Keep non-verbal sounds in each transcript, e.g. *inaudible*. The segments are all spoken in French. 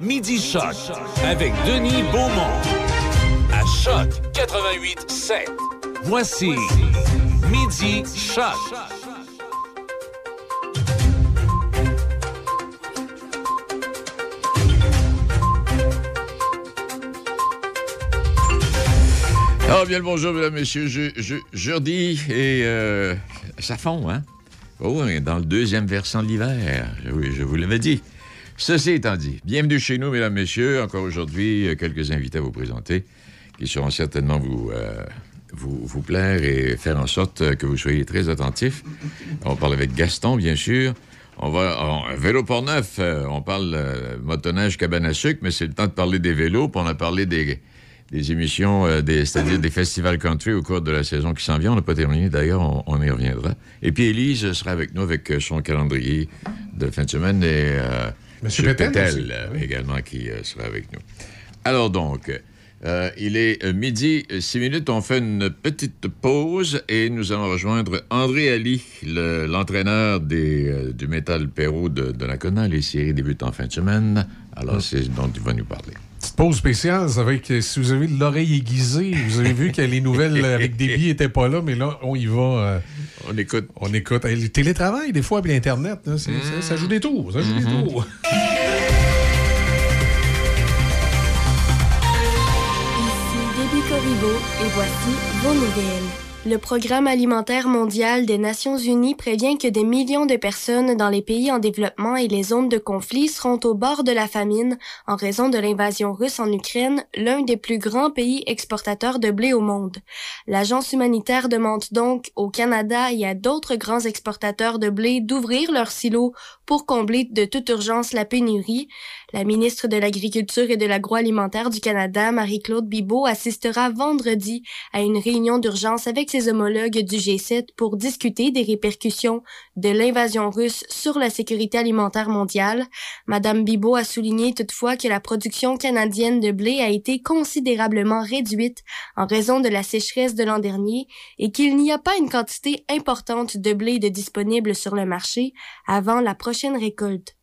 Midi Choc avec Denis Beaumont. À Choc 88 7. Voici Midi Choc. Ah, bien le bonjour, mesdames, messieurs. Je, je, jeudi, et euh, ça fond, hein? Oh, dans le deuxième versant de l'hiver. Oui, je vous l'avais dit. Ceci étant dit, bienvenue chez nous, mesdames, messieurs. Encore aujourd'hui, euh, quelques invités à vous présenter qui seront certainement vous, euh, vous, vous plaire et faire en sorte que vous soyez très attentifs. On parle avec Gaston, bien sûr. On va. on- vélo pour neuf, euh, on parle euh, motoneige cabane à sucre, mais c'est le temps de parler des vélos. On a parlé des, des émissions, euh, c'est-à-dire des festivals country au cours de la saison qui s'en vient. On n'a pas terminé, d'ailleurs, on, on y reviendra. Et puis Élise sera avec nous avec euh, son calendrier de fin de semaine et euh, Monsieur M. Pétel euh, également qui euh, sera avec nous. Alors donc, euh, il est midi, six minutes. On fait une petite pause et nous allons rejoindre André Ali, le- l'entraîneur euh, du Métal Perrault de, de Nakona. Les séries débutent en fin de semaine. Alors, c'est ce dont il va nous parler. Petite pause spéciale, que si vous avez l'oreille aiguisée, vous avez vu que les nouvelles avec Déby n'étaient pas là, mais là, on y va. euh, On écoute. on écoute. Le télétravail, des fois, puis l'Internet, là, c'est- ça, ça joue des tours. Ça joue des tours. Ici Corriveau et voici vos nouvelles. Le Programme alimentaire mondial des Nations unies prévient que des millions de personnes dans les pays en développement et les zones de conflit seront au bord de la famine en raison de l'invasion russe en Ukraine, l'un des plus grands pays exportateurs de blé au monde. L'agence humanitaire demande donc au Canada et à d'autres grands exportateurs de blé d'ouvrir leurs silos pour combler de toute urgence la pénurie. La ministre de l'Agriculture et de l'Agroalimentaire du Canada, Marie-Claude Bibeau, assistera vendredi à une réunion d'urgence avec ses homologues du G7 pour discuter des répercussions de l'invasion russe sur la sécurité alimentaire mondiale. Madame Bibeau a souligné toutefois que la production canadienne de blé a été considérablement réduite en raison de la sécheresse de l'an dernier et qu'il n'y a pas une quantité importante de blé de disponible sur le marché avant la prochaine récolte.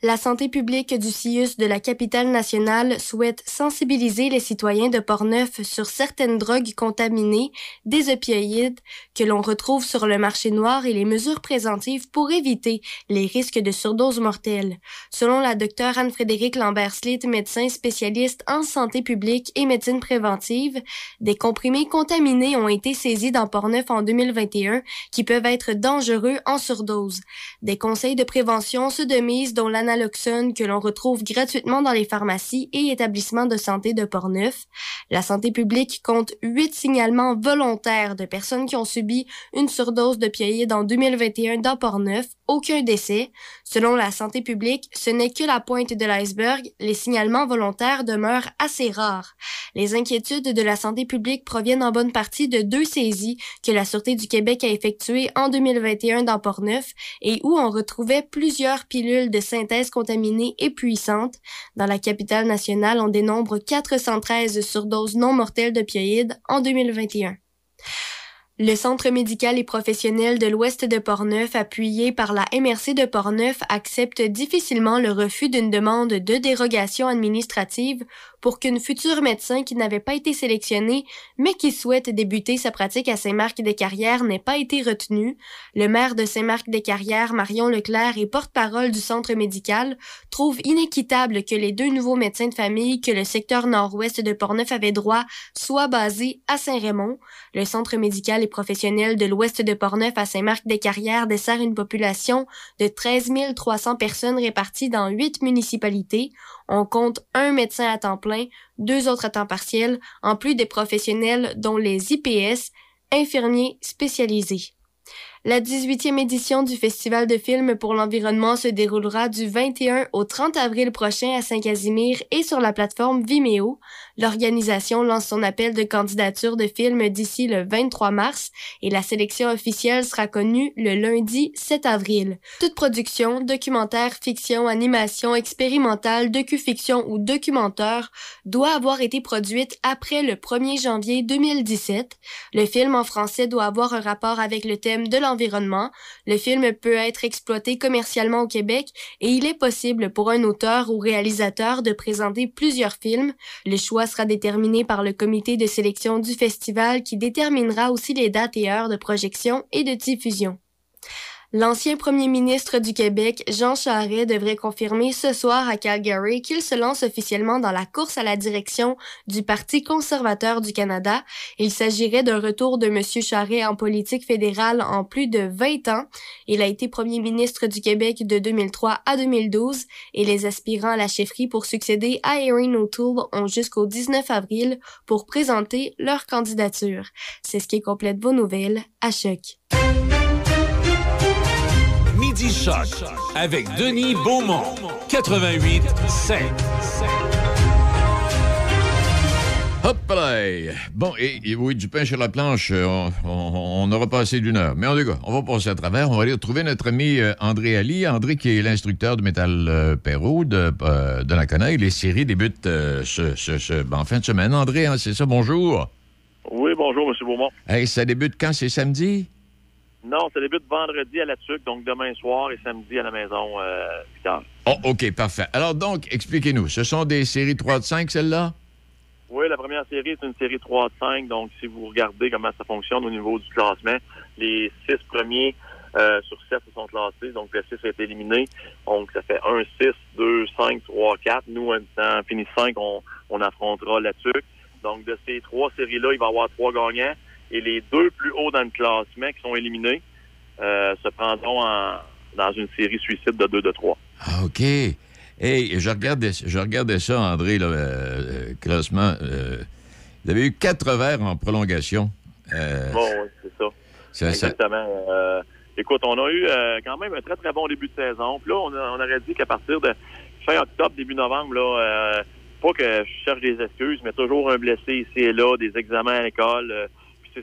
La santé publique du CIUS de la capitale nationale souhaite sensibiliser les citoyens de Portneuf sur certaines drogues contaminées, des opioïdes que l'on retrouve sur le marché noir et les mesures préventives pour éviter les risques de surdose mortelle. Selon la docteure Anne-Frédérique Lambert-Slit, médecin spécialiste en santé publique et médecine préventive, des comprimés contaminés ont été saisis dans Portneuf en 2021 qui peuvent être dangereux en surdose. Des conseils de prévention se de mise dont l'analoxone que l'on retrouve gratuitement dans les pharmacies et établissements de santé de Portneuf. La santé publique compte huit signalements volontaires de personnes qui ont subi une surdose d'opioïdes en 2021 dans Portneuf. Aucun décès. Selon la santé publique, ce n'est que la pointe de l'iceberg. Les signalements volontaires demeurent assez rares. Les inquiétudes de la santé publique proviennent en bonne partie de deux saisies que la Sûreté du Québec a effectuées en 2021 dans Portneuf et où on retrouvait plusieurs pilules de synthèse contaminées et puissantes. Dans la capitale nationale, on dénombre 413 surdoses non mortelles d'opioïdes en 2021. Le Centre médical et professionnel de l'Ouest de Portneuf, appuyé par la MRC de Portneuf, accepte difficilement le refus d'une demande de dérogation administrative pour qu'une future médecin qui n'avait pas été sélectionnée, mais qui souhaite débuter sa pratique à Saint-Marc-des-Carrières n'ait pas été retenue. Le maire de Saint-Marc-des-Carrières, Marion Leclerc, et porte-parole du centre médical, trouve inéquitable que les deux nouveaux médecins de famille que le secteur nord-ouest de Portneuf avait droit soient basés à Saint-Raymond. Le centre médical professionnel de l'ouest de Portneuf à Saint-Marc-des-Carrières dessert une population de 13 300 personnes réparties dans huit municipalités. On compte un médecin à temps plein, deux autres à temps partiel, en plus des professionnels dont les IPS, infirmiers spécialisés. La 18e édition du Festival de films pour l'environnement se déroulera du 21 au 30 avril prochain à Saint-Casimir et sur la plateforme Vimeo. L'organisation lance son appel de candidature de films d'ici le 23 mars et la sélection officielle sera connue le lundi 7 avril. Toute production, documentaire, fiction, animation, expérimentale, docu-fiction ou documentaire doit avoir été produite après le 1er janvier 2017. Le film en français doit avoir un rapport avec le thème de l'environnement, le film peut être exploité commercialement au Québec et il est possible pour un auteur ou réalisateur de présenter plusieurs films. Le choix sera déterminé par le comité de sélection du festival qui déterminera aussi les dates et heures de projection et de diffusion. L'ancien premier ministre du Québec, Jean Charest, devrait confirmer ce soir à Calgary qu'il se lance officiellement dans la course à la direction du Parti conservateur du Canada. Il s'agirait d'un retour de M. Charest en politique fédérale en plus de 20 ans. Il a été premier ministre du Québec de 2003 à 2012 et les aspirants à la chefferie pour succéder à Erin O'Toole ont jusqu'au 19 avril pour présenter leur candidature. C'est ce qui complète vos nouvelles à Choc. Midi Choc avec Denis Beaumont, 88 5. Hop là! Bon, et, et oui, du pain sur la planche, euh, on, on, on aura passé d'une heure. Mais en tout cas, on va passer à travers. On va aller retrouver notre ami euh, André Ali. André, qui est l'instructeur de Métal euh, Perrault de, euh, de la Conaille. Les séries débutent euh, ce, ce- ce- en fin de semaine. André, hein, c'est ça, bonjour. Oui, bonjour, M. Beaumont. Hey, ça débute quand? C'est samedi? Non, ça débute vendredi à la TUC, donc demain soir et samedi à la maison, euh, 8 heures. Oh, OK, parfait. Alors donc, expliquez-nous. Ce sont des séries 3 de 5, celles-là? Oui, la première série est une série 3 de 5, donc si vous regardez comment ça fonctionne au niveau du classement, les six premiers euh, sur 7 se sont classés, donc le 6 est éliminé. Donc ça fait 1, 6, 2, 5, 3, 4. Nous, en fini 5, on, on affrontera la TUC. Donc de ces trois séries-là, il va y avoir trois gagnants. Et les deux plus hauts dans le classement qui sont éliminés euh, se prendront en, dans une série suicide de 2 de 3. Ah, OK. Hey, je regardais, je regardais ça, André, là, euh, euh, classement. Euh, vous avez eu quatre verres en prolongation. Euh, Bon, oui, c'est ça. Exactement. Écoute, on a eu quand même un très, très bon début de saison. Puis là, on, a- on aurait dit qu'à partir de fin octobre, début novembre, là, pas que je cherche des excuses, mais toujours un blessé ici et là, des examens à l'école.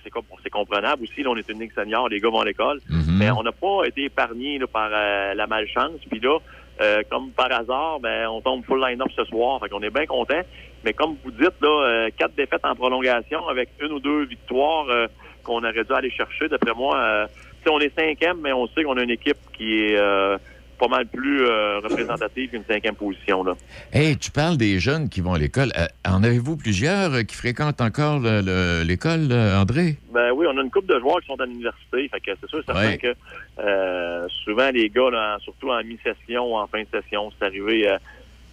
C'est com- c'est comprenable aussi. Là, on est une ligue senior, les gars vont à l'école. Mhm. Mais on n'a pas été épargné par euh, la malchance. Puis là, euh, comme par hasard, ben, on tombe full line-up ce soir. Fait qu'on est bien content. Mais comme vous dites, là, euh, quatre défaites en prolongation avec une ou deux victoires euh, qu'on aurait dû aller chercher. D'après moi, on est cinquième, mais on sait qu'on a une équipe qui est pas mal plus euh, représentative qu'une cinquième position. Là. Hey, tu parles des jeunes qui vont à l'école. Euh, en avez-vous plusieurs euh, qui fréquentent encore le- le- l'école, euh, André? Ben oui, on a une couple de joueurs qui sont à l'université. Fait que c'est sûr, certain Ouais. que souvent les gars, là, surtout en mi-session ou en fin de session, c'est arrivé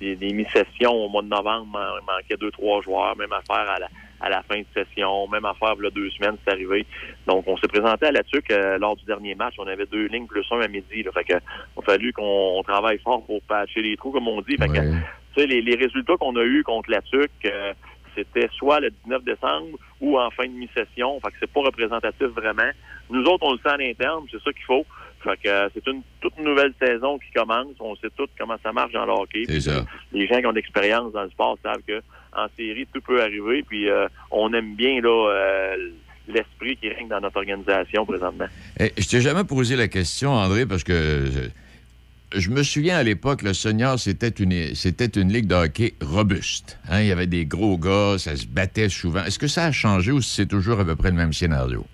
des, des mi-sessions au mois de novembre, il manquait deux, trois joueurs, même affaire à la, à la fin de session, même affaire il y a deux semaines, c'est arrivé. Donc on s'est présenté à la TUC euh, lors du dernier match. On avait deux lignes plus un à midi. Là, fait que il a fallu qu'on on travaille fort pour patcher les trous, comme on dit. Fait que, Ouais. tu sais, les, les résultats qu'on a eus contre la TUC, euh, c'était soit le 19 décembre ou en fin de mi-session. Fait que c'est pas représentatif vraiment. Nous autres, on le sait à l'interne, c'est ça qu'il faut. Fait que euh, c'est une toute nouvelle saison qui commence. On sait tout comment ça marche dans le hockey. Les gens qui ont de l'expérience dans le sport savent que en série, tout peut arriver. Puis euh, on aime bien là euh, l'esprit qui règne dans notre organisation présentement. Eh, je t'ai jamais posé la question, André, parce que je me souviens à l'époque, le senior, c'était une, c'était une ligue de hockey robuste. Hein, Il y avait des gros gars, ça se battait souvent. Est-ce que ça a changé ou c'est toujours à peu près le même scénario?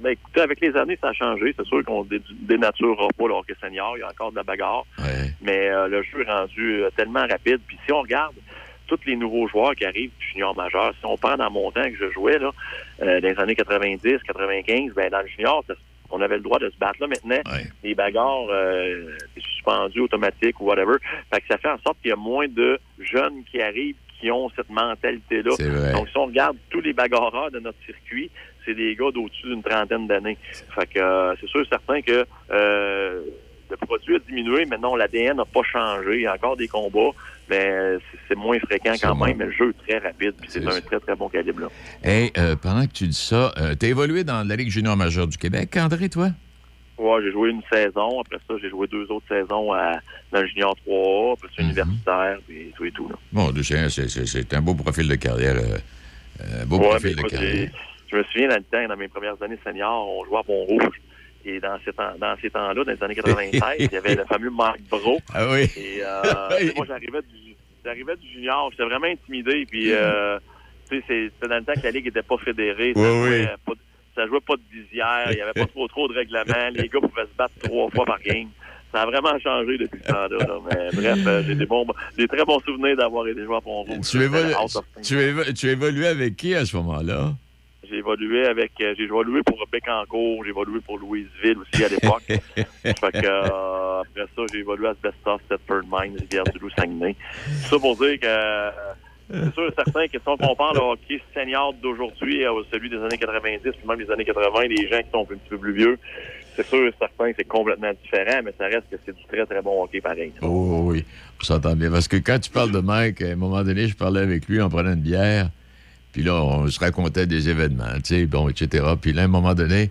Ben, écoutez, avec les années, ça a changé. C'est sûr qu'on dé- dénaturera pas le hockey senior. Il y a encore de la bagarre. Ouais. mais euh, le jeu est rendu euh, tellement rapide. Puis si on regarde tous les nouveaux joueurs qui arrivent du junior majeur, si on prend dans mon temps que je jouais là, euh, dans les années 90, 95, ben dans le junior, on avait le droit de se battre. Là maintenant, Ouais. les bagarres, euh, c'est suspendu, automatique ou whatever. Fait que ça fait en sorte qu'il y a moins de jeunes qui arrivent qui ont cette mentalité-là. Donc, si on regarde tous les bagarreurs de notre circuit, c'est des gars d'au-dessus d'une trentaine d'années. Fait que euh, c'est sûr certain que euh, le produit a diminué. Maintenant, l'ADN n'a pas changé. Il y a encore des combats, mais euh, c'est- moins fréquent quand même. Mais le jeu est très rapide. puis C'est un très, très bon calibre. Là. Hey, euh, pendant que tu dis ça, euh, t'as évolué dans la Ligue junior majeure du Québec, André, toi? Ouais, j'ai joué une saison. Après ça, j'ai joué deux autres saisons à, dans le junior 3A, après ça, Mhm. universitaire, puis tout et tout. Là. Bon, c'est, un beau profil de carrière. euh, euh, beau Ouais, profil de écoute, carrière. je me souviens dans le temps, dans mes premières années seniors, on jouait à Pont-Rouge. Et dans ces, temps, dans ces temps-là, dans les années 96, il y avait le fameux Marc Bro. Ah oui? Et euh, moi, j'arrivais du, j'arrivais du junior, j'étais vraiment intimidé. Puis, euh, tu sais, c'est- c'était dans le temps que la ligue était pas fédérée. Ça jouait oui. Pas, ça jouait pas de visière, il y avait pas trop trop de règlements, les gars pouvaient se battre trois fois par game. Ça a vraiment changé depuis ce temps-là. là. Mais bref, euh, j'ai des bons, des très bons souvenirs d'avoir été joué à Pont-Rouge. Tu, sync. tu, tu évoluais avec qui à ce moment-là? J'ai évolué avec, euh, j'ai évolué pour Bécancourt, j'ai évolué pour Louisville aussi à l'époque. *laughs* fait que, euh, après ça, j'ai évolué à Asbestos, Stepford Mines, Rivière-du-Loup, Saguenay. Ça pour dire que, euh, c'est sûr et certain que si on compare le hockey senior d'aujourd'hui à celui des années 90, puis même des années 80, les gens qui sont un petit peu plus vieux, c'est sûr et certain que c'est complètement différent, mais ça reste que c'est du très, très bon hockey pareil. Oh oui, on s'entend bien. Parce que quand tu parles de Mike, à un moment donné, je parlais avec lui en prenant une bière. Puis là, on se racontait des événements, tu sais, bon, etc. Puis là, à un moment donné,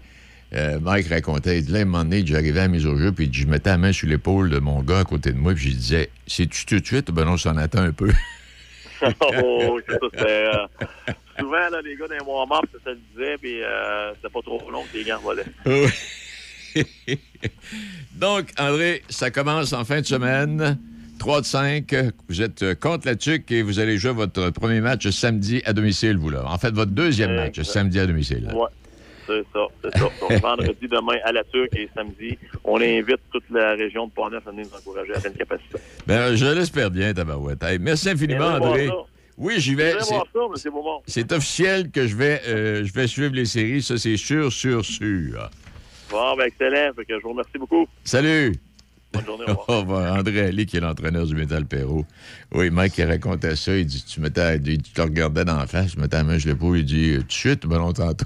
euh, Mike racontait, il dit, là, à un moment donné, j'arrivais à la mise au jeu, puis je mettais la main sur l'épaule de mon gars à côté de moi, puis je disais, c'est-tu tout de suite? Ben non, s'en attend un peu? *laughs* oh, c'est ça, c'était, euh, souvent, là, les gars d'un mois mort, ça se le disait, puis euh, c'était pas trop long que les gars volaient. Oui. *laughs* Donc, André, ça commence en fin de semaine. 3 de 5. Vous êtes euh, contre la TUC et vous allez jouer votre premier match samedi à domicile, vous, là. En fait, votre deuxième match Exact. samedi à domicile. Ouais, c'est ça, c'est ça. Donc, vendredi, demain, à la Turque et samedi, on invite toute la région de Portneuf à venir nous encourager à pleine capacité. Ben, je l'espère bien, Tabarouette. Hey, merci infiniment, André. Oui, j'y vais. C'est- officiel que je vais, euh, je vais suivre les séries. Ça, c'est sûr, sûr, sûr. Bon, ben, excellent. Fait que je vous remercie beaucoup. Salut! Bonne journée. Au *laughs* revoir. Au revoir. André Ali, qui est l'entraîneur du Métal Perrault. Oui, Mike, il racontait ça. Il dit Tu, mettais, il dit, tu te regardais dans la face, tu mettais la main sur l'épaule. Il dit Tout de suite, ben non, tantôt.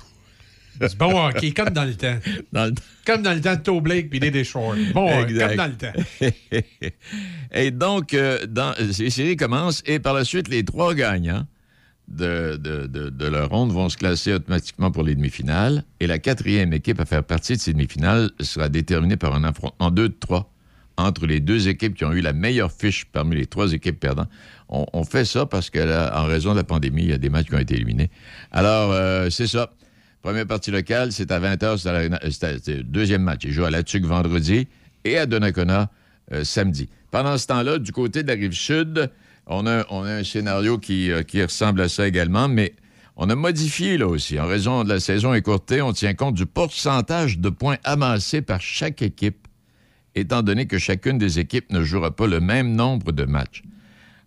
C'est bon hockey, comme dans le temps. *laughs* Dans le Comme dans le temps de Toe Blake puis des Shore. Bon, Exact. comme dans le temps. *laughs* et donc, euh, dans, ces séries commencent et par la suite, les trois gagnants de, de, de- de leur ronde vont se classer automatiquement pour les demi-finales. Et la quatrième équipe à faire partie de ces demi-finales sera déterminée par un affrontement 2 de 3 entre les deux équipes qui ont eu la meilleure fiche parmi les trois équipes perdantes. On, fait ça parce que, là, en raison de la pandémie, il y a des matchs qui ont été éliminés. Alors, euh, c'est ça. Première partie locale, c'est à 20h, c'est le deuxième match. Ils jouent à La vendredi et à Donnacona euh, samedi. Pendant ce temps-là, du côté de la rive sud, on a, un scénario euh, qui ressemble à ça également, mais on a modifié là aussi. En raison de la saison écourtée, on tient compte du pourcentage de points amassés par chaque équipe, étant donné que chacune des équipes ne jouera pas le même nombre de matchs.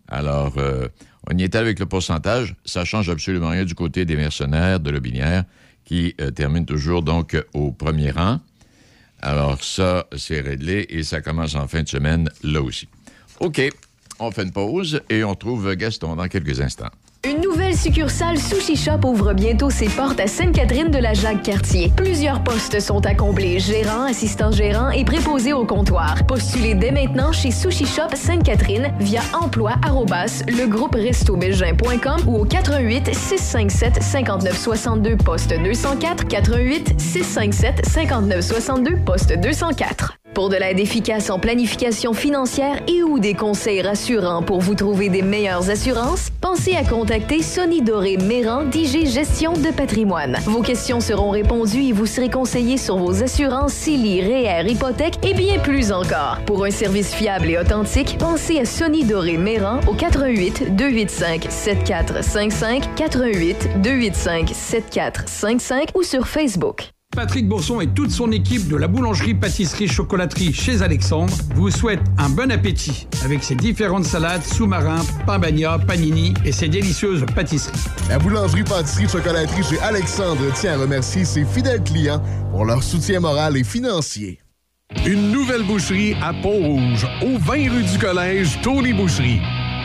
Alors, euh, on y était avec le pourcentage. Ça change absolument rien du côté des mercenaires de Lobinière, qui euh, terminent toujours donc au premier rang. Alors, ça, c'est réglé et ça commence en fin de semaine là aussi. OK, on fait une pause et on trouve Gaston dans quelques instants. Une nouvelle succursale Sushi Shop ouvre bientôt ses portes à Sainte-Catherine de la Jacques-Cartier. Plusieurs postes sont à combler, gérant, assistant gérant et préposé au comptoir. Postulez dès maintenant chez Sushi Shop Sainte-Catherine via emploi arrobas legrouperestobelgin.com ou au 88 657 59 62 poste 204 88 657 59 62 poste 204. Pour de l'aide efficace en planification financière et ou des conseils rassurants pour vous trouver des meilleures assurances, pensez à contacter Sonny Doré Méran d'IG Gestion de patrimoine. Vos questions seront répondues et vous serez conseillé sur vos assurances CELI, REER, hypothèque et bien plus encore. Pour un service fiable et authentique, pensez à Sonny Doré Méran au 88 285 7455 88 285 7455 ou sur Facebook. Patrick Bourson et toute son équipe de la boulangerie pâtisserie chocolaterie chez Alexandre vous souhaitent un bon appétit avec ses différentes salades, sous-marins, pain bagna, panini et ses délicieuses pâtisseries. La boulangerie pâtisserie chocolaterie chez Alexandre tient à remercier ses fidèles clients pour leur soutien moral et financier. Une nouvelle boucherie à Pont-Rouge, au 20 rue du Collège, Tony Boucherie.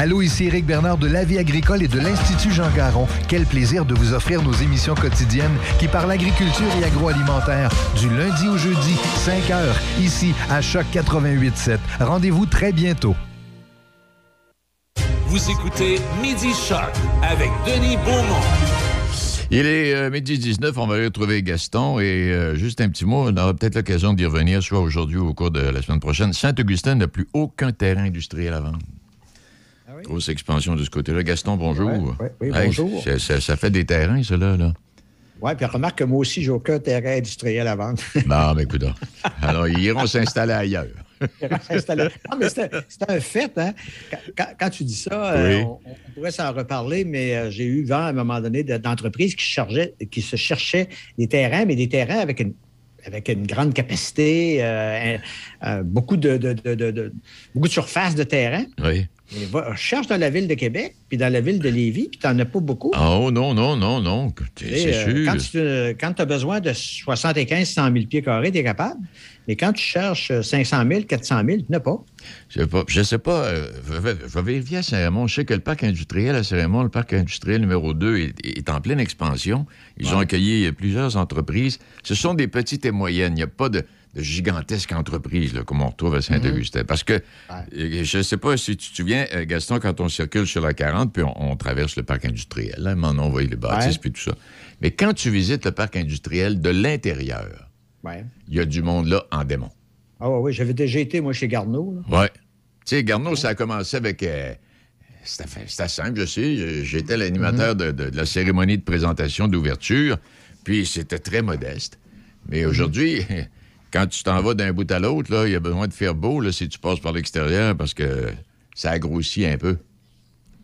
Allô, ici Éric Bernard de La Vie agricole et de l'Institut Jean Garon. Quel plaisir de vous offrir nos émissions quotidiennes qui parlent agriculture et agroalimentaire du lundi au jeudi, 5 heures, ici à Choc 88.7. Rendez-vous très bientôt. Vous écoutez Midi Choc avec Denis Beaumont. Il est euh, midi 19, on va aller retrouver Gaston et euh, juste un petit mot, on aura peut-être l'occasion d'y revenir, soit aujourd'hui ou au cours de la semaine prochaine. Saint-Augustin n'a plus aucun terrain industriel à vendre. Grosse expansion de ce côté-là. Gaston, bonjour. Ouais, ouais, oui, Hey, bonjour. ça, ça- ça fait des terrains, cela, là. Oui, puis remarque que moi aussi, j'ai aucun terrain industriel à vendre. *laughs* Non, mais écoute. Alors, ils iront s'installer ailleurs. Installé. Non, mais c'est un- fait, hein? Quand, quand- quand tu dis ça, euh, on, on pourrait s'en reparler, mais euh, j'ai eu vent à un moment donné de- d'entreprises qui, chargeaient- qui se cherchaient des terrains, mais des terrains avec une, avec une grande capacité, euh, beaucoup, de, de- de- de- de- beaucoup de surface de terrain. Oui. Et va- cherche dans la ville de Québec, puis dans la ville de Lévis, puis tu n'en as pas beaucoup. Oh, non, non, non, non. C'est euh, sûr. Quand tu as besoin de 75 100 000 pieds carrés, tu es capable. Mais quand tu cherches 500 000, 400 000, tu n'as pas. Je sais pas. Je sais pas. euh, je vais- je vais vérifier à Saint-Raymond. Je sais que le parc industriel à Saint-Raymond, le parc industriel numéro 2, est, est en pleine expansion. Ils ont accueilli plusieurs entreprises. Ce sont des petites et moyennes. Il n'y a pas de, entreprises là, comme on retrouve à Saint-Augustin. Parce que, euh, je ne sais pas si tu te souviens, euh, Gaston, quand on circule sur la 40, puis on, on traverse le parc industriel, là, on envoie les bâtisses, Ouais. puis tout ça. Mais quand tu visites le parc industriel de l'intérieur, Ouais. il y a du monde là en démon. Ah oui, oui, j'avais déjà été, moi, chez Garneau. Ouais. Tu sais, Garneau, ça a commencé avec. euh, c'était simple, je sais. J'étais l'animateur de, de- de la cérémonie de présentation d'ouverture, puis c'était très modeste. Mais aujourd'hui, quand tu t'en vas d'un bout à l'autre, là, il y a besoin de faire beau là, si tu passes par l'extérieur parce que ça a grossi un peu.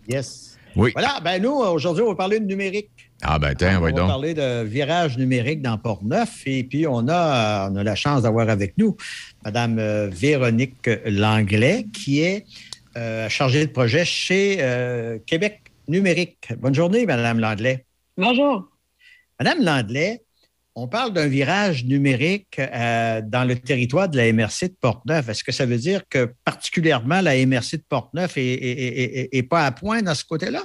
Yes. Oui. Voilà, ben nous, aujourd'hui, on va parler de numérique. Ah, ben, tiens, on ouais va donc. parler de virage numérique dans Port-Neuf. Et puis, on a, on a la chance d'avoir avec nous Mme euh, Véronique Langlais, qui est euh, chargée de projet chez euh, Québec Numérique. Bonne journée, Mme Langlais. Bonjour. Madame Langlais, on parle d'un virage numérique euh, dans le territoire de la MRC de Portneuf. Est-ce que ça veut dire que particulièrement la MRC de Portneuf n'est pas à point dans ce côté-là?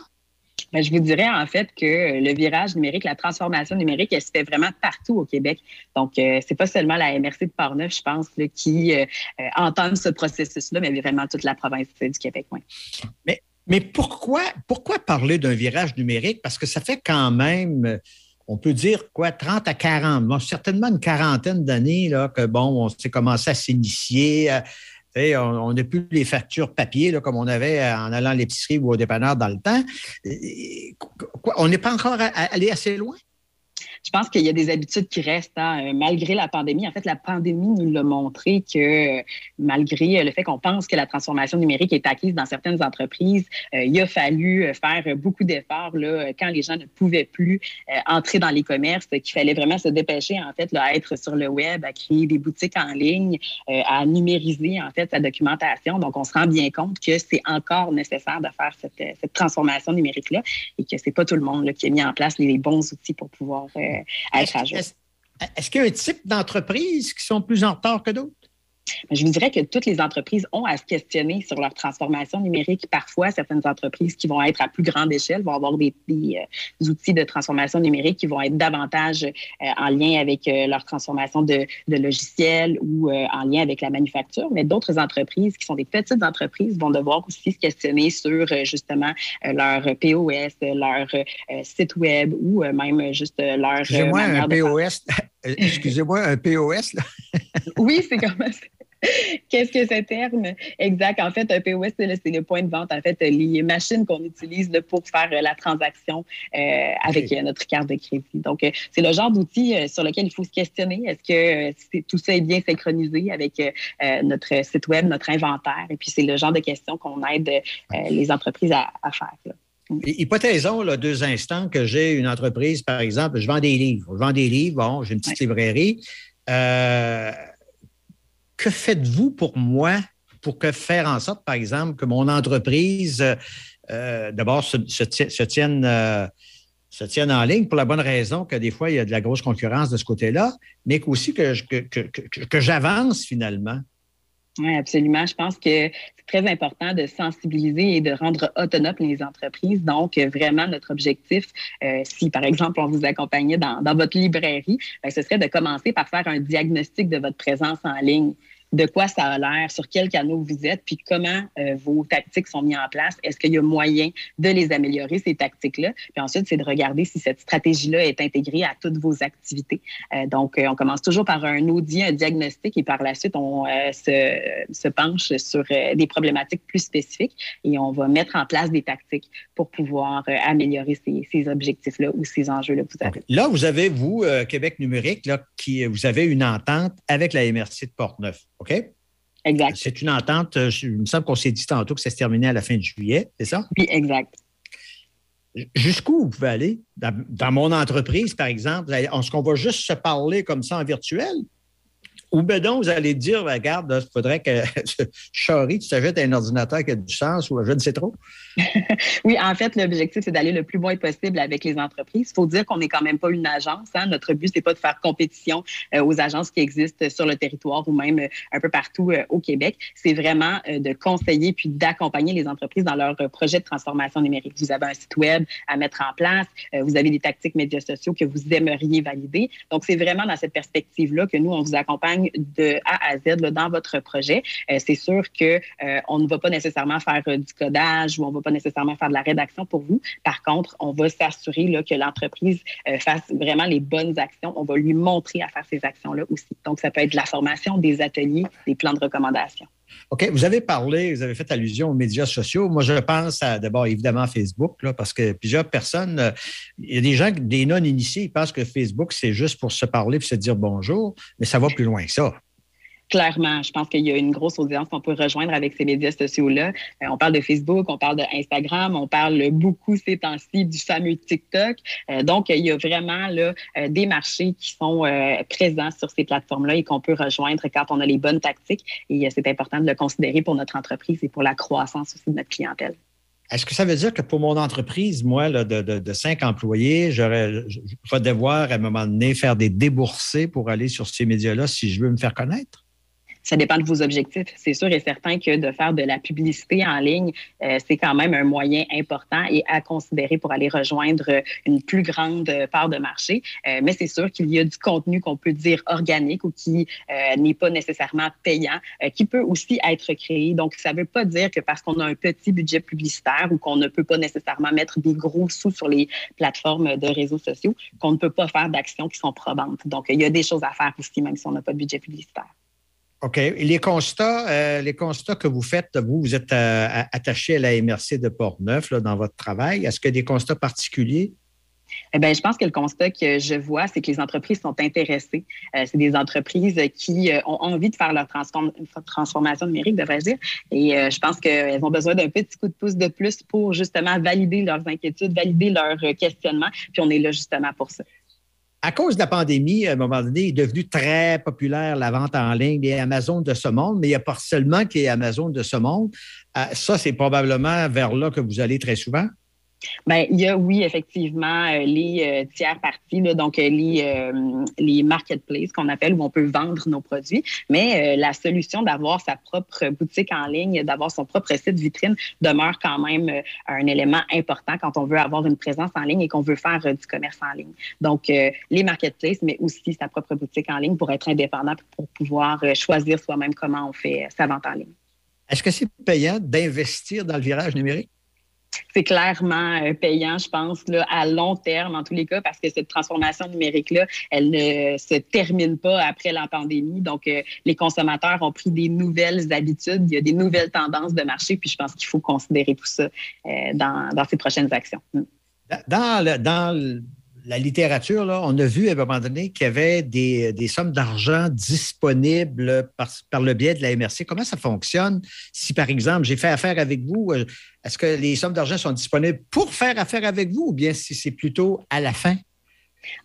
Ben, je vous dirais en fait que le virage numérique, la transformation numérique, elle se fait vraiment partout au Québec. Donc, euh, c'est pas seulement la MRC de Portneuf, je pense, là, qui euh, euh, entame ce processus-là, mais vraiment toute la province du Québec. Oui. Mais, mais pourquoi, pourquoi parler d'un virage numérique? Parce que ça fait quand même, on peut dire quoi, 30 à 40, bon, certainement une quarantaine d'années là, que bon, on s'est commencé à s'initier. euh, tu sais, on n'a plus les factures papier comme on avait en allant à l'épicerie ou au dépanneur dans le temps. Euh, on n'est pas encore allé assez loin? Je pense qu'il y a des habitudes qui restent hein, euh, malgré la pandémie. En fait, la pandémie nous l'a montré que euh, malgré euh, le fait qu'on pense que la transformation numérique est acquise dans certaines entreprises, il a fallu faire beaucoup d'efforts là, quand les gens ne pouvaient plus entrer dans les commerces, qu'il fallait vraiment se dépêcher en fait à être sur le web, à créer des boutiques en ligne, à numériser en fait sa documentation. Donc, on se rend bien compte que c'est encore nécessaire de faire cette, transformation numérique là et que c'est pas tout le monde qui a mis en place les bons outils pour pouvoir être à jour. Est-ce est-ce qu'il y a un type d'entreprise qui sont plus en retard que d'autres? Je vous dirais que toutes les entreprises ont à se questionner sur leur transformation numérique. Parfois, certaines entreprises qui vont être à plus grande échelle vont avoir des, des, euh, outils de transformation numérique qui vont être davantage euh, en lien avec euh, leur transformation de, de logiciels ou euh, en lien avec la manufacture. Mais d'autres entreprises qui sont des petites entreprises vont devoir aussi se questionner sur justement leur POS, leur site web ou même juste leur Excusez-moi, un POS. *laughs* Excusez-moi, un POS, là. Oui, c'est comme ça. Qu'est-ce que ce terme? Exact. En fait, un POS, c'est le, point de vente. En fait, les machines qu'on utilise là, pour faire euh, la transaction euh, avec euh, notre carte de crédit. Donc, c'est le genre d'outil sur lequel il faut se questionner. Est-ce que tout ça est bien synchronisé avec euh, notre site web, notre inventaire? Et puis, c'est le genre de questions qu'on aide euh, les entreprises à, à faire. là. Hy- Hypothésons là, deux instants que j'ai une entreprise, par exemple, je vends des livres. Je vends des livres, bon, j'ai une petite librairie. Euh, que faites-vous pour moi pour que faire en sorte, par exemple, que mon entreprise, euh, euh, d'abord, euh, se tienne en ligne pour la bonne raison que des fois, il y a de la grosse concurrence de ce côté-là, mais que- que j'avance finalement? Oui, absolument. Je pense que c'est très important de sensibiliser et de rendre autonomes les entreprises. Donc, euh, vraiment, notre objectif, euh, si par exemple on vous accompagnait dans, dans votre librairie, ben, ce serait de commencer par faire un diagnostic de votre présence en ligne. De quoi ça a l'air, sur quel canal vous êtes, puis comment euh, vos tactiques sont mises en place. Est-ce qu'il y a moyen de les améliorer, ces tactiques-là? Puis ensuite, c'est de regarder si cette stratégie-là est intégrée à toutes vos activités. Euh, donc, on commence toujours par un audit, un diagnostic, et par la suite, on se, penche sur des problématiques plus spécifiques et on va mettre en place des tactiques pour pouvoir améliorer ces, ces objectifs-là ou ces enjeux-là que vous avez. Là, vous avez, vous, Québec numérique, là, qui, vous avez une entente avec la MRC de Portneuf, OK? Exact. C'est une entente, euh, il me semble qu'on s'est dit tantôt que ça se terminait à la fin de juillet, c'est ça? Oui, exact. Jusqu'où vous pouvez aller? Dans, mon entreprise, par exemple, est-ce qu'on va juste se parler comme ça en virtuel? Ou donc, vous allez dire, ben, regarde, il faudrait que *laughs* Charlie, tu t'ajoutes un ordinateur qui a du sens ou je ne sais trop. *laughs* oui, en fait, l'objectif, c'est d'aller le plus loin possible avec les entreprises. Il faut dire qu'on n'est quand même pas une agence. Hein. Notre but, c'est pas de faire compétition euh, aux agences qui existent sur le territoire ou même euh, un peu partout euh, au Québec. C'est vraiment de conseiller puis d'accompagner les entreprises dans leur projet de transformation numérique. Vous avez un site web à mettre en place. vous avez des tactiques médias sociaux que vous aimeriez valider. Donc, c'est vraiment dans cette perspective-là que nous, on vous accompagne de A à Z dans votre projet. Euh, c'est sûr qu'on euh, ne va pas nécessairement faire euh, du codage ou on ne va pas nécessairement faire de la rédaction pour vous. Par contre, on va s'assurer que l'entreprise fasse vraiment les bonnes actions. On va lui montrer à faire ces actions-là aussi. Donc, ça peut être de la formation, des ateliers, des plans de recommandation. OK. Vous avez parlé, vous avez fait allusion aux médias sociaux. Moi, je pense à d'abord, évidemment, Facebook, là, parce que plusieurs personnes, il y a des gens, des non-initiés, ils pensent que Facebook, c'est juste pour se parler et se dire bonjour, mais ça va plus loin que ça clairement, je pense qu'il y a une grosse audience qu'on peut rejoindre avec ces médias sociaux-là. Euh, on parle de Facebook, on parle d'Instagram, on parle beaucoup ces temps-ci du fameux TikTok. Euh, donc, il y a vraiment euh, des marchés qui sont présents sur ces plateformes-là et qu'on peut rejoindre quand on a les bonnes tactiques. Et c'est important de le considérer pour notre entreprise et pour la croissance aussi de notre clientèle. Est-ce que ça veut dire que pour mon entreprise, moi, de, cinq employés, je vais devoir à un moment donné faire des déboursés pour aller sur ces médias-là si je veux me faire connaître? Ça dépend de vos objectifs. C'est sûr et certain que de faire de la publicité en ligne, euh, c'est quand même un moyen important et à considérer pour aller rejoindre une plus grande part de marché. Euh, mais c'est sûr qu'il y a du contenu qu'on peut dire organique ou qui euh, n'est pas nécessairement payant, qui peut aussi être créé. Donc, ça ne veut pas dire que parce qu'on a un petit budget publicitaire ou qu'on ne peut pas nécessairement mettre des gros sous sur les plateformes de réseaux sociaux, qu'on ne peut pas faire d'actions qui sont probantes. Donc, il y a des choses à faire aussi, même si on n'a pas de budget publicitaire. OK. les constats, euh, les constats que vous faites, vous, vous êtes euh, attaché à la MRC de Portneuf là, dans votre travail. Est-ce qu'il y a des constats particuliers? Eh bien, je pense que le constat que je vois, c'est que les entreprises sont intéressées. Euh, c'est des entreprises qui ont envie de faire leur transformation numérique, devrais-je dire. Et je pense qu'elles ont besoin d'un petit coup de pouce de plus pour justement valider leurs inquiétudes, valider leurs questionnements. Puis on est là justement pour ça à cause de la pandémie, à un moment donné, est devenu très populaire la vente en ligne, les Amazon de ce monde, mais il n'y a pas seulement qui est Amazon de ce monde. Euh, ça, c'est probablement vers là que vous allez très souvent. Bien, il y a, oui, effectivement, euh, les euh, tiers parties, donc euh, les, les marketplaces qu'on appelle où on peut vendre nos produits. Mais la solution d'avoir sa propre boutique en ligne, d'avoir son propre site vitrine demeure quand même un élément important quand on veut avoir une présence en ligne et qu'on veut faire du commerce en ligne. Donc, les marketplaces, mais aussi sa propre boutique en ligne pour être indépendant, pour pouvoir choisir soi-même comment on fait sa vente en ligne. Est-ce que c'est payant d'investir dans le virage numérique? C'est clairement euh, payant, je pense, là, à long terme, en tous les cas, parce que cette transformation numérique-là, elle ne se termine pas après la pandémie. Donc, euh, les consommateurs ont pris des nouvelles habitudes, il y a des nouvelles tendances de marché, puis je pense qu'il faut considérer tout ça euh, dans, dans ces prochaines actions. Dans, le, dans la littérature, là, on a vu à un moment donné qu'il y avait des, sommes d'argent disponibles par, le biais de la MRC. Comment ça fonctionne? Si, par exemple, j'ai fait affaire avec vous? Euh, est-ce que les sommes d'argent sont disponibles pour faire affaire avec vous ou bien si c'est plutôt à la fin?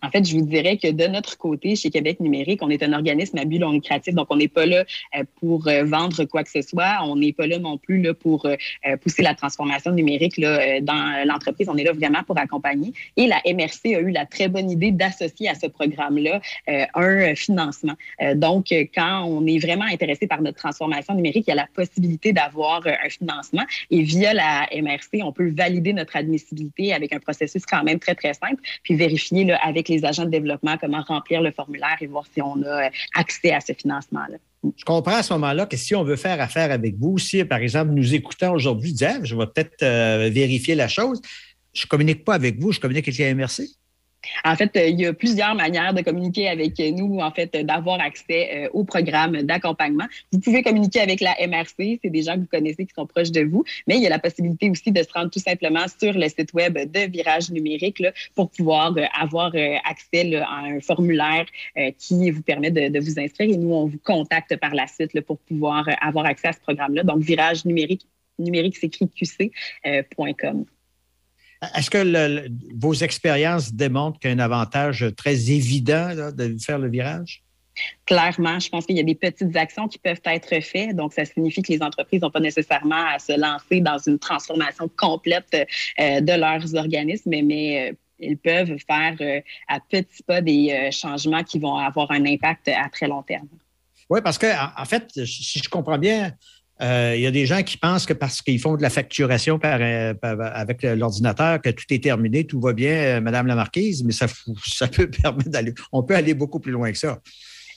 En fait, je vous dirais que de notre côté, chez Québec numérique, on est un organisme à but non lucratif, donc on n'est pas là euh, pour euh, vendre quoi que ce soit. On n'est pas là non plus là, pour euh, pousser la transformation numérique dans l'entreprise. On est là vraiment pour accompagner. Et la MRC a eu la très bonne idée d'associer à ce programme-là un financement. Donc, quand on est vraiment intéressé par notre transformation numérique, il y a la possibilité d'avoir un financement. Et via la MRC, on peut valider notre admissibilité avec un processus quand même très, très simple, puis vérifier là, avec les agents de développement comment remplir le formulaire et voir si on a accès à ce financement-là. Je comprends à ce moment-là que si on veut faire affaire avec vous, si par exemple nous écoutons aujourd'hui, dire je vais peut-être vérifier la chose, je ne communique pas avec vous, je communique avec la MRC. En fait, euh, il y a plusieurs manières de communiquer avec nous, en fait, d'avoir accès euh, au programme d'accompagnement. Vous pouvez communiquer avec la MRC, c'est des gens que vous connaissez qui sont proches de vous, mais il y a la possibilité aussi de se rendre tout simplement sur le site web de Virage numérique pour pouvoir euh, avoir accès à un formulaire qui vous permet de, vous inscrire et nous, on vous contacte par la suite pour pouvoir avoir accès à ce programme-là. Donc, Virage numérique, numérique s'écrit qc.com. Est-ce que vos expériences démontrent qu'il y a un avantage très évident de faire le virage? Clairement, je pense qu'il y a des petites actions qui peuvent être faites. Donc, ça signifie que les entreprises n'ont pas nécessairement à se lancer dans une transformation complète euh, de leurs organismes, mais, euh, ils peuvent faire euh, à petits pas des changements qui vont avoir un impact à très long terme. Oui, parce que, en fait, si je comprends bien, euh, il y a des gens qui pensent que parce qu'ils font de la facturation euh, avec l'ordinateur, que tout est terminé, tout va bien, euh, Madame la Marquise, mais *laughs* ça, peut permettre d'aller. On peut aller beaucoup plus loin que ça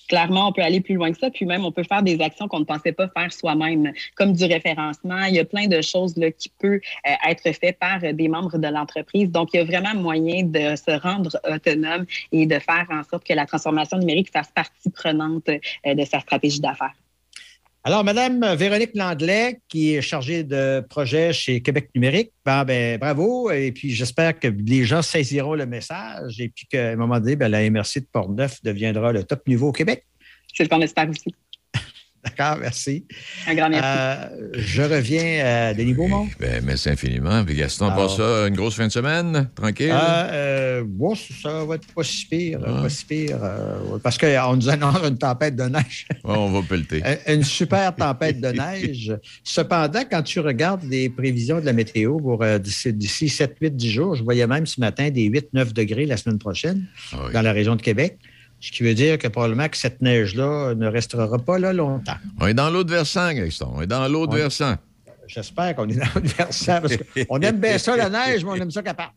clairement, on peut aller plus loin que ça. Puis même, on peut faire des actions qu'on ne pensait pas faire soi-même, comme du référencement. Il y a plein de choses là, qui peuvent être faites par des membres de l'entreprise. Donc, il y a vraiment moyen de se rendre autonome et de faire en sorte que la transformation numérique fasse partie prenante de sa stratégie d'affaires. Alors, Madame Véronique Landlet, qui est chargée de projet chez Québec numérique, ben, ben, bravo. Et puis, j'espère que les gens saisiront le message et puis qu'à un moment donné, ben, la MRC de Port-Neuf deviendra le top niveau au Québec. C'est ce qu'on espère aussi. D'accord, merci. Un grand merci. Euh, je reviens à Denis Beaumont. Ben, merci infiniment. Puis Gaston, passe ça une grosse fin de semaine, tranquille? Euh, euh ça va être pas si pire. Pas si pire euh, parce qu'on nous annonce une tempête de neige. on va pelleter. une super tempête de neige. Cependant, quand tu regardes les prévisions de la météo pour d'ici 7, 8, 10 jours, je voyais même ce matin des 8, 9 degrés la semaine prochaine ah dans la région de Québec. Ce qui veut dire que probablement que cette neige-là ne restera pas là longtemps. On est dans l'autre versant, Gaston. On est dans l'autre versant. J'espère qu'on est dans l'autre versant parce qu'on aime bien ça, la neige, mais on aime ça capable.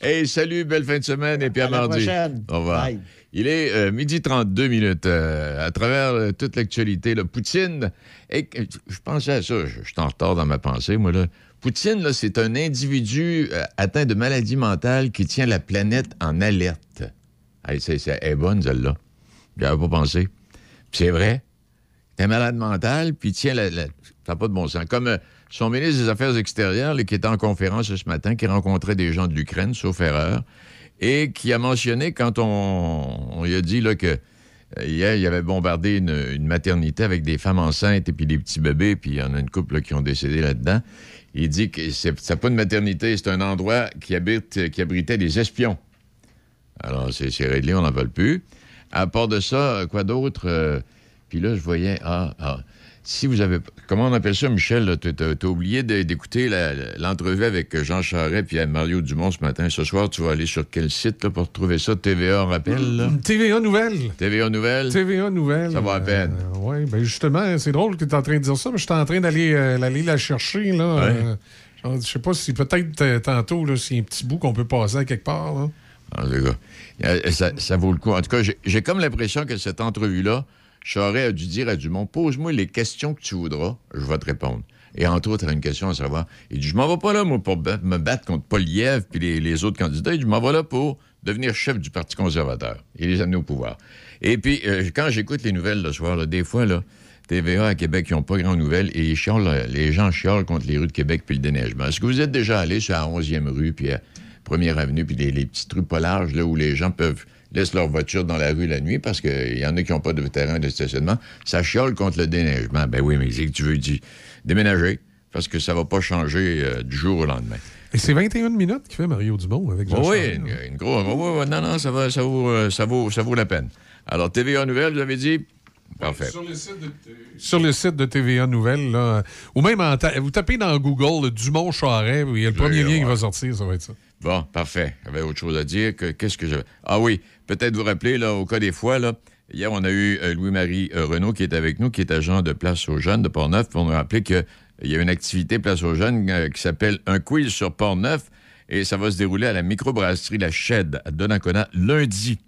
Hey, salut, belle fin de semaine et puis à, mardi. prochaine. Au revoir. Il est euh, midi 32 minutes. Euh, à travers euh, toute l'actualité, Poutine, et, je pensais à ça, je, suis en retard dans ma pensée, moi, là. Poutine, c'est un individu atteint de maladie mentale qui tient la planète en alerte. Hey, c'est, elle est bonne, celle-là. J'avais pas pensé. Puis c'est vrai. T'es malade mental, puis tiens, la, t'as pas de bon sens. Comme euh, son ministre des Affaires extérieures, qui était en conférence ce matin, qui rencontrait des gens de l'Ukraine, sauf erreur, et qui a mentionné, quand on, lui a dit là, que euh, hier, il avait bombardé une, maternité avec des femmes enceintes et puis des petits bébés, puis il y en a une couple qui ont décédé là-dedans. Il dit que c'est, c'est pas une maternité, c'est un endroit qui, qui abritait des espions. Alors, c'est réglé, on n'en veut plus. À part de ça, quoi d'autre? Euh, puis là, je voyais, ah, ah, si vous avez, comment on appelle ça, Michel? Tu as, oublié d'écouter l'entrevue avec Jean Charest et Mario Dumont ce matin. Ce soir, tu vas aller sur quel site pour trouver ça? TVA, on rappelle? TVA Nouvelle. TVA Nouvelle? TVA Nouvelle. Ça va à peine. Euh, oui, bien justement, c'est drôle que tu es en train de dire ça, mais je suis en train d'aller euh, la chercher, là. je sais pas si peut-être tantôt, c'est un petit bout qu'on peut passer à quelque part, là. Ah, ça, vaut le coup. En tout cas, j'ai comme l'impression que cette entrevue-là, Charest a dû dire à Dumont Pose-moi les questions que tu voudras, je vais te répondre. Et entre autres, il une question à savoir. Il dit Je m'en vais pas là, moi, pour me battre contre Lièvre puis les, autres candidats. Il dit Je m'en vais là pour devenir chef du Parti conservateur et les amener au pouvoir. Et puis, euh, quand j'écoute les nouvelles le soir, des fois, là, TVA à Québec, ils n'ont pas grand nouvelles et les gens chiolent contre les rues de Québec puis le déneigement. Est-ce que vous êtes déjà allé sur la 11e rue puis Première Avenue, puis les, petits trucs pas larges là, où les gens peuvent laisser leur voiture dans la rue la nuit parce qu'il y en a qui n'ont pas de terrain de stationnement. Ça chiole contre le déneigement. Ben oui, mais c'est que tu veux dire, déménager parce que ça va pas changer euh, du jour au lendemain. Et c'est 21 minutes qu'il fait Mario Dumont avec Jean Oui, une, une grosse. non, non, ça, va, ça, vaut, euh, ça, vaut, ça vaut la peine. Alors, TVA Nouvelle, vous avez dit, Parfait. Sur le site de, sur le site de TVA Nouvelles, là, ou même en vous tapez dans Google Dumont Charret, il y a le premier lien qui va sortir, ça va être ça. Bon, parfait. J'avais autre chose à dire. Qu'est-ce que je. Ah oui, peut-être vous rappeler, là, au cas des fois, là, hier, on a eu euh, Louis-Marie euh, Renault qui est avec nous, qui est agent de Place aux Jeunes de Port-Neuf, pour nous rappeler qu'il y a une activité Place aux Jeunes euh, qui s'appelle Un quiz sur Port-Neuf. Et ça va se dérouler à la microbrasserie La Shed à Donnacona lundi.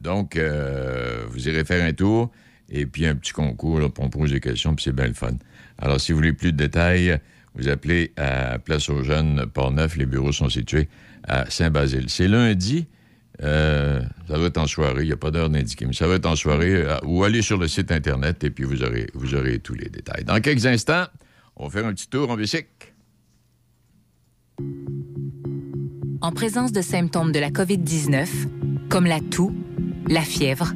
Donc, vous irez faire un tour et puis un petit concours là, pour on pose des questions, puis c'est bien le fun. Alors, si vous voulez plus de détails, vous appelez à Place aux Jeunes, Port-Neuf. Les bureaux sont situés à Saint-Basile. C'est lundi. euh, ça va être en soirée, il n'y a pas d'heure d'indiquer, mais ça va être en soirée, euh, ou allez sur le site Internet et puis vous aurez, vous aurez tous les détails. Dans quelques instants, on va faire un petit tour en bicycle. En présence de symptômes de la COVID-19, comme la toux, la fièvre,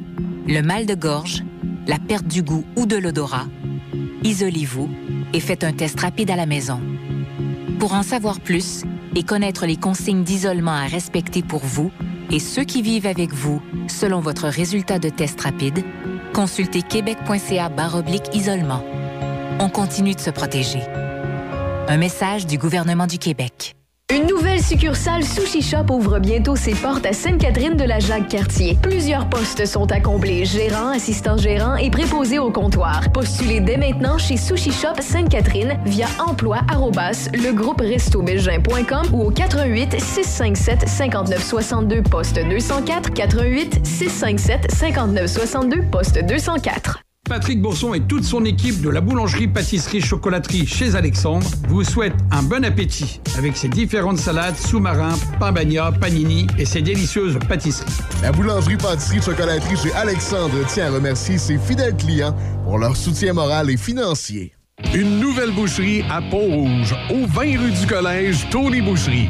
le mal de gorge, la perte du goût ou de l'odorat, isolez-vous et faites un test rapide à la maison. Pour en savoir plus et connaître les consignes d'isolement à respecter pour vous et ceux qui vivent avec vous selon votre résultat de test rapide, consultez québec.ca baroblique isolement. On continue de se protéger. Un message du gouvernement du Québec. Une nouvelle succursale Sushi Shop ouvre bientôt ses portes à Sainte-Catherine de la Jacques-Cartier. Plusieurs postes sont à combler, gérant, assistant gérant et préposé au comptoir. Postulez dès maintenant chez Sushi Shop Sainte-Catherine via emploi ou au 88 657 5962 poste 204 88 657 5962 poste 204. Patrick Bourson et toute son équipe de la boulangerie-pâtisserie-chocolaterie chez Alexandre vous souhaitent un bon appétit avec ses différentes salades, sous-marins, pain bagna, panini et ses délicieuses pâtisseries. La boulangerie-pâtisserie-chocolaterie chez Alexandre tient à remercier ses fidèles clients pour leur soutien moral et financier. Une nouvelle boucherie à Pont-Rouge, au 20 rue du Collège, Tony Boucherie.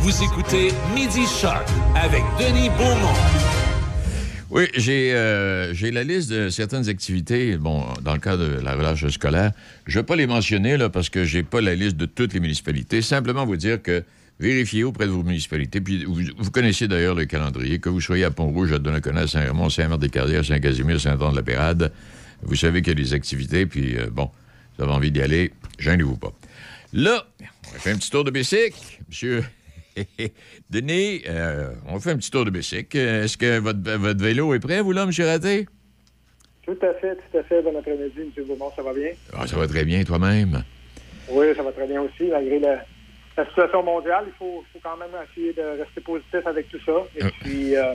Vous écoutez Midi Shark avec Denis Beaumont. Oui, j'ai euh, la liste de certaines activités, bon, dans le cadre de la relâche scolaire. Je ne vais pas les mentionner là, parce que j'ai pas la liste de toutes les municipalités. Simplement vous dire que vérifiez auprès de vos municipalités. Puis vous, connaissez d'ailleurs le calendrier, que vous soyez à Pont-Rouge, à Donnacona, à Saint-Raymond, Saint-Marc-des-Carrières, Saint-Casimir, Saint-Anne-de-la-Pérade. Vous savez qu'il y a des activités, puis euh, bon, vous avez envie d'y aller, gênez-vous pas. Là, on va faire un petit tour de bicycle. Monsieur *laughs* Denis, euh, on fait un petit tour de bicycle. Est-ce que votre, votre vélo est prêt, vous, là, M. Raté? Tout à fait, tout à fait. Bon après-midi, M. Beaumont, ça va bien? Ah, ça va très bien, toi-même. Oui, ça va très bien aussi, malgré la, la situation mondiale. Il faut, faut, quand même essayer de rester positif avec tout ça. Et Ah. puis, euh,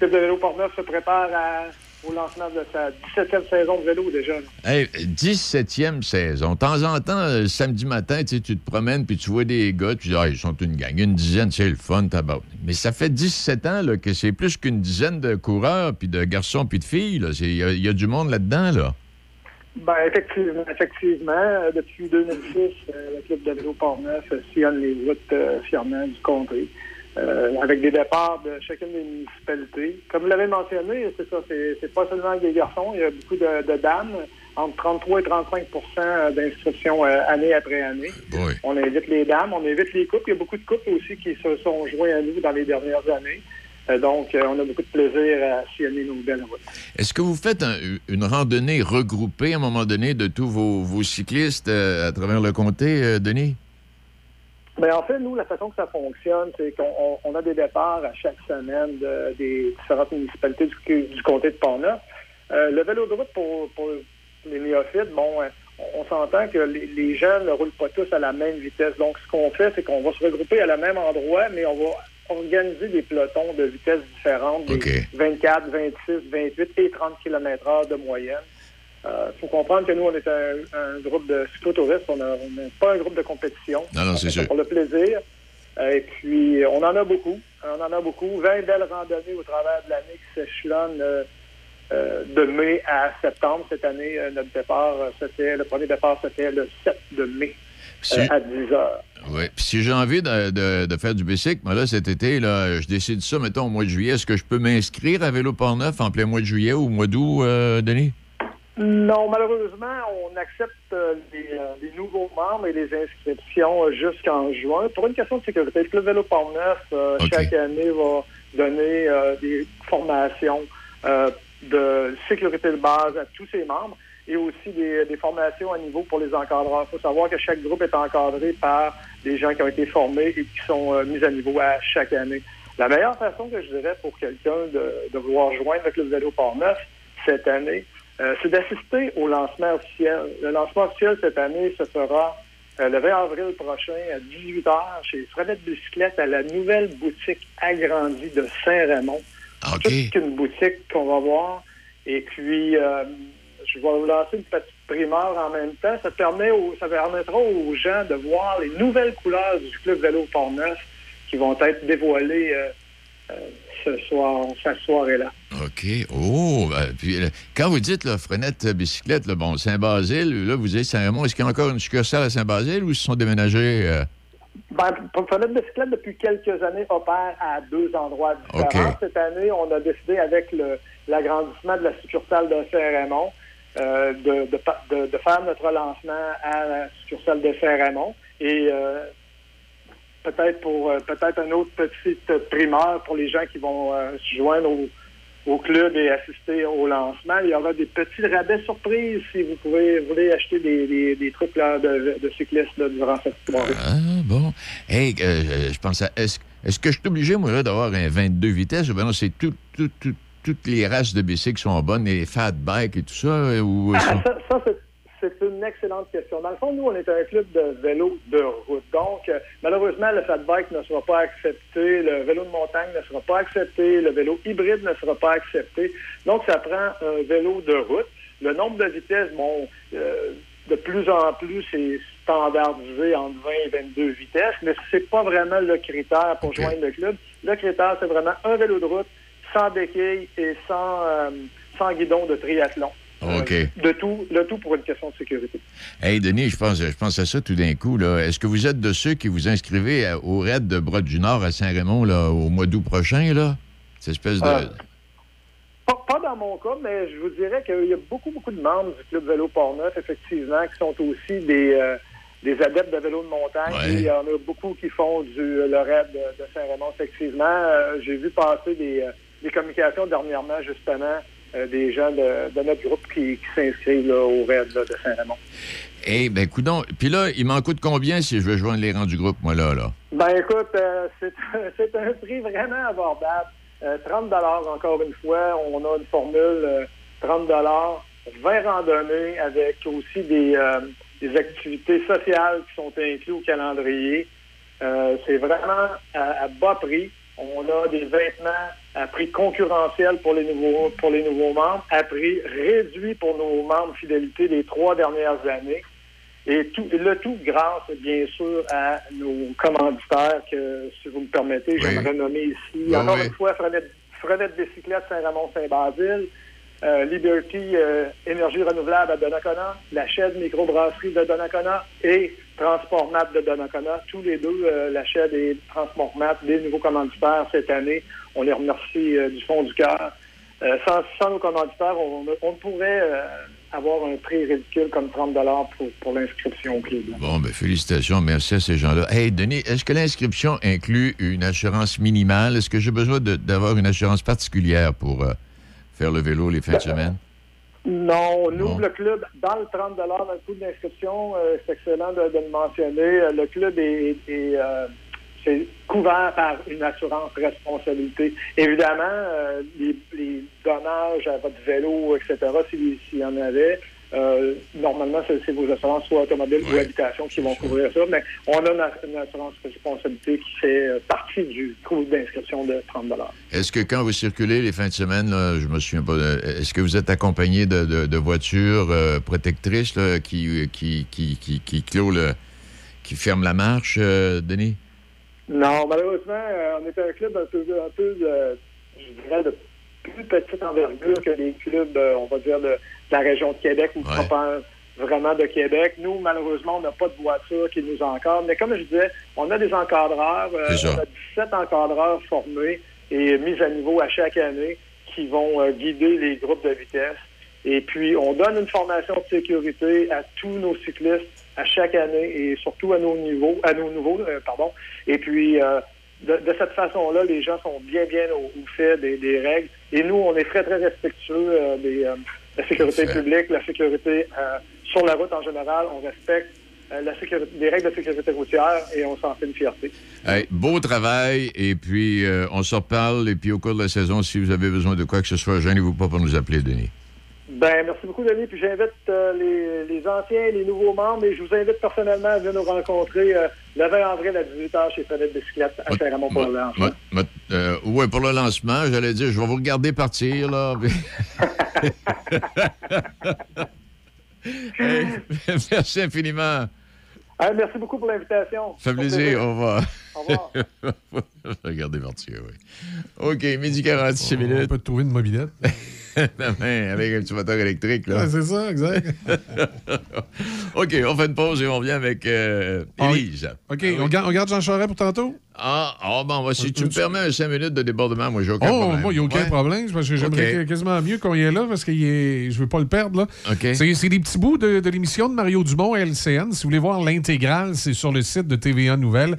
l'équipe de vélo Portneuf se prépare à- au lancement de sa 17e saison de vélo déjà. Hey, 17e saison. De temps en temps, euh, samedi matin, tu te promènes puis tu vois des gars, tu dis, ah, ils sont une gang, une dizaine, c'est le fun, tabac. Mais ça fait 17 ans là, que c'est plus qu'une dizaine de coureurs, puis de garçons, puis de filles. Il y, a- il y a du monde là-dedans, là. Ben, effectivement, effectivement. Euh, Depuis 2006, euh, le club de vélo Portneuf sillonne les routes fièrement du comté. Euh, avec des départs de chacune des municipalités. Comme vous l'avez mentionné, c'est ça, c'est pas seulement des garçons, il y a beaucoup de, de dames, entre 33 et 35 d'inscriptions euh, année après année. On invite les dames, on invite les couples. Il y a beaucoup de couples aussi qui se sont joints à nous dans les dernières années. Euh, donc, euh, on a beaucoup de plaisir à sillonner nos belles routes. Est-ce que vous faites un- une randonnée regroupée à un moment donné de tous vos, vos cyclistes euh, à travers le comté, euh, Denis? Ben, en fait, nous, la façon que ça fonctionne, c'est qu'on on- on a des départs à chaque semaine de- des différentes municipalités du, du comté de Portneuf. Euh, le vélo de route pour, pour les néophytes, bon, euh, on, s'entend que les, les gens ne roulent pas tous à la même vitesse. Donc, ce qu'on fait, c'est qu'on va se regrouper à la même endroit, mais on va organiser des pelotons de vitesses différentes, des 24, 26, 28 et 30 km heure de moyenne. Il faut comprendre que nous, on est un, un groupe de cyclotouristes, on n'est pas un groupe de compétition. Non, non, c'est sûr. Pour le plaisir. Euh, et puis, on en a beaucoup. On en a beaucoup. 20 belles randonnées au travers de l'année qui s'échelonnent euh, euh, de mai à septembre. Cette année, euh, notre départ, euh, c'était le premier départ, c'était le 7 de mai Si- euh, à 10 heures. Oui. Puis si j'ai envie de, de- de faire du bicycle, moi, là, cet été, là, je décide ça, mettons, au mois de juillet. Est-ce que je peux m'inscrire à Vélo Port-Neuf en plein mois de juillet ou au mois d'août, euh, Denis? Non, malheureusement, on accepte euh, les, euh, les nouveaux membres et les inscriptions euh, jusqu'en juin. Pour une question de sécurité, le Club Vélo Port-Neuf, euh, chaque année, va donner euh, des formations euh, de sécurité de base à tous ses membres et aussi des, des formations à niveau pour les encadreurs. Il faut savoir que chaque groupe est encadré par des gens qui ont été formés et qui sont euh, mis à niveau à chaque année. La meilleure façon que je dirais pour quelqu'un de, de vouloir joindre le Club Vélo Port-Neuf cette année, euh, c'est d'assister au lancement officiel. Le lancement officiel cette année, ce sera euh, le 20 avril prochain à 18h chez Fredette Bicyclette à la nouvelle boutique agrandie de Saint-Raymond. Toute une boutique qu'on va voir. Et puis, euh, je vais vous lancer une petite primeur en même temps. Ça, permet aux- ça permettra aux gens de voir les nouvelles couleurs du Club Vélo Port-Neuf qui vont être dévoilées ce soir, cette soirée-là. OK. Oh, ben, puis euh, quand vous dites, là, Frenette euh, Bicyclette, là, bon, Saint-Basile, là, vous dites Saint-Raymond, est-ce qu'il y a encore une succursale à Saint-Basile ou ils se sont déménagés? euh? Ben, Fenêtre Bicyclette, depuis quelques années, opère à deux endroits différents. Cette année, on a décidé, avec l'agrandissement de la succursale de Saint-Raymond, euh, de, de pa- de- de faire notre lancement à la succursale de Saint-Raymond. Et euh, peut-être pour euh, peut-être une autre petite primeur pour les gens qui vont euh, se joindre au, au club et assister au lancement. Il y aura des petits rabais surprises si vous pouvez voulez acheter des, des- des trucs là, de, de cyclistes là, durant cette soirée. Ah, bon. Hey, euh, euh, je pense à. Est-ce est-ce que je suis obligé, moi, d'avoir un 22 vitesses? ou Ben non, c'est tout, tout- tout- toutes les races de bicycles sont bonnes, les fat bikes et tout ça? euh, Ou, Ah, ça, ça, c'est- c'est une excellente question. Dans le fond, nous, on est un club de vélo de route. Donc, euh, malheureusement, le fat bike ne sera pas accepté, le vélo de montagne ne sera pas accepté, le vélo hybride ne sera pas accepté. Donc, ça prend un vélo de route. Le nombre de vitesses, bon, euh, de plus en plus, c'est standardisé entre 20 et 22 vitesses, mais c'est pas vraiment le critère pour joindre le club. Le critère, c'est vraiment un vélo de route sans béquille et sans, euh, sans guidon de triathlon. OK. De tout, le tout pour une question de sécurité. Hey, Denis, je pense, je pense à ça tout d'un coup. Est-ce que vous êtes de ceux qui vous inscrivez à- au raid de Bras du Nord à Saint-Raymond au mois d'août prochain? Là? Cette espèce de. Euh, Pas, pas dans mon cas, mais je vous dirais qu'il y a beaucoup, beaucoup de membres du Club Vélo Port-Neuf, effectivement, qui sont aussi des, euh, des adeptes de vélo de montagne. Ouais. Il y en a beaucoup qui font du, le raid de, de Saint-Raymond, effectivement. Euh, J'ai vu passer des, euh, des communications dernièrement, justement, euh, des gens de, de notre groupe qui, qui s'inscrivent au raid là, de Saint-Raymond. Eh ben, coudon. Puis là, il m'en coûte combien si je veux joindre les rangs du groupe, moi, là? là? Ben écoute, euh, c'est *laughs* un prix vraiment abordable. Euh, 30 encore une fois. On a une formule euh, 30 20 randonnées avec aussi des, euh, des activités sociales qui sont incluses au calendrier. Euh, c'est vraiment à, à bas prix. On a des vêtements à prix concurrentiel pour les nouveaux pour les nouveaux membres, à prix réduit pour nos membres fidélité des trois dernières années. Et tout, le tout grâce, bien sûr, à nos commanditaires que, si vous me permettez, j'aimerais nommer ici. Oui, Encore oui. une fois, Frenette, Frenette Bicyclette Saint-Ramon-Saint-Basile, euh, Liberty euh, Énergie Renouvelable à Donnacona, la chaîne Microbrasserie de Donnacona et Transformat de Donnacona, tous les deux, euh, l'achat des Transformat, des nouveaux commanditaires cette année, on les remercie euh, du fond du cœur. Euh, sans, sans nos commanditaires, on, on pourrait euh, avoir un prix ridicule comme 30 pour, pour l'inscription au club. Bon, ben félicitations, merci à ces gens-là. Hey, Denis, est-ce que l'inscription inclut une assurance minimale? Est-ce que j'ai besoin d'avoir une assurance particulière pour faire le vélo les fins de semaine? Non, nous, Non. le club, dans le 30 dans le coût d'inscription, euh, c'est excellent de, de le mentionner. Euh, Le club est, est, euh, c'est couvert par une assurance responsabilité. Évidemment, euh, les, les dommages à votre vélo, etc., s'il s'il y en avait, euh, normalement, c'est vos assurances, soit automobiles ou habitation, qui vont couvrir ça. Mais on a une, une assurance responsabilité qui fait euh, partie du coût d'inscription de 30 Est-ce que quand vous circulez les fins de semaine, là, je me souviens pas, euh, est-ce que vous êtes accompagné de, de- de voitures euh, protectrices là, qui, qui, qui, qui, qui clôt le- qui ferment la marche, euh, Denis? Non, malheureusement, on est un club un peu, un peu de, je dirais, de plus petite envergure que les clubs, on va dire, de la région de Québec ou propagent vraiment de Québec. Nous, malheureusement, on n'a pas de voiture qui nous encadre. Mais comme je disais, on a des encadreurs. euh, on a 17 encadreurs formés et mis à niveau à chaque année qui vont euh, guider les groupes de vitesse. Et puis, on donne une formation de sécurité à tous nos cyclistes à chaque année et surtout à nos niveaux, à nos nouveaux, euh, pardon. Et puis, euh, de, de cette façon-là, les gens sont bien, bien au, au fait des, des règles. Et nous, on est très, très respectueux euh, des, euh, la sécurité publique, la sécurité euh, sur la route en général. On respecte euh, la sécurité, les règles de sécurité routière et on s'en fait une fierté. Hey, beau travail, et puis euh, on se reparle, et puis au cours de la saison, si vous avez besoin de quoi que ce soit, gênez-vous pas pour nous appeler, Denis. Ben, merci beaucoup, Denis. Puis j'invite euh, les, les anciens et les nouveaux membres, et je vous invite personnellement à venir nous rencontrer euh, le 20 avril à 18h chez Fenêtre Bicyclette à Saint-Ramon pour le lancement. Mot- euh, ouais, pour le lancement, j'allais dire, je vais vous regarder partir, là. *laughs* *laughs* Hey, *laughs* merci infiniment. Ah, merci beaucoup pour l'invitation. Ça fait plaisir, au revoir. Au revoir. Regardez partir, oui. OK, midi 46 minutes. On peut te trouver une mobilette. *laughs* Demain, avec un petit moteur électrique, là. Ouais, c'est ça, exact. *laughs* OK, on fait une pause et on vient avec euh, Ah. Élise. OK, on, garde, on garde Jean Charest pour tantôt? Ah, ah, bon, bah, si tu me permets un 5 minutes de débordement, moi, j'ai aucun oh, problème. moi, il n'y a aucun Ouais. problème. Parce que j'aimerais quasiment mieux qu'on y est là parce que je ne veux pas le perdre. Là. OK. C'est, c'est des petits bouts de, de l'émission de Mario Dumont à LCN. Si vous voulez voir l'intégrale, c'est sur le site de TVA Nouvelle.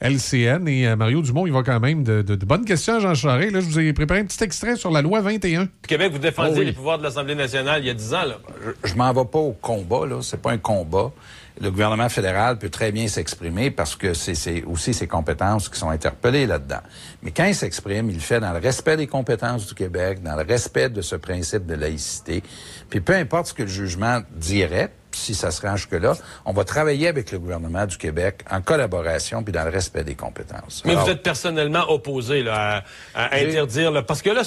LCN et euh, Mario Dumont, il va quand même de, de- de bonnes questions à Jean Charest. Là, je vous ai préparé un petit extrait sur la loi 21. Québec, vous défendiez Oh oui. les pouvoirs de l'Assemblée nationale il y a 10 ans. Là. je, je m'en vais pas au combat, là. C'est pas un combat. Le gouvernement fédéral peut très bien s'exprimer parce que c'est- c'est aussi ses compétences qui sont interpellées là-dedans. Mais quand il s'exprime, il le fait dans le respect des compétences du Québec, dans le respect de ce principe de laïcité. Puis peu importe ce que le jugement dirait, si ça se rend jusque-là, on va travailler avec le gouvernement du Québec en collaboration puis dans le respect des compétences. Mais Alors- vous êtes personnellement opposé là, à, interdire, là, parce que là,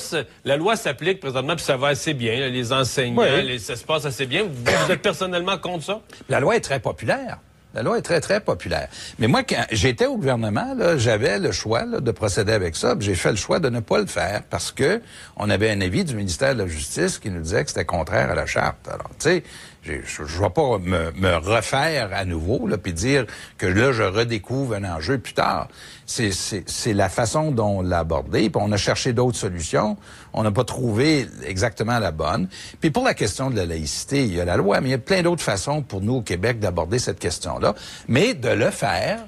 la loi s'applique présentement, puis ça va assez bien. là, les enseignants, Oui. les- ça se passe assez bien. Vous, vous êtes personnellement contre ça? La loi est très populaire. La loi est très, très populaire. Mais moi, quand j'étais au gouvernement, j'avais le choix là, de procéder avec ça. J'ai fait le choix de ne pas le faire parce que on avait un avis du ministère de la Justice qui nous disait que c'était contraire à la charte. Alors, tu sais, je ne vais pas me, me refaire à nouveau, là, puis dire que là, je redécouvre un enjeu plus tard. C'est- la façon dont on l'a abordé, puis on a cherché d'autres solutions. On n'a pas trouvé exactement la bonne. Puis pour la question de la laïcité, il y a la loi, mais il y a plein d'autres façons pour nous au Québec d'aborder cette question-là, mais de le faire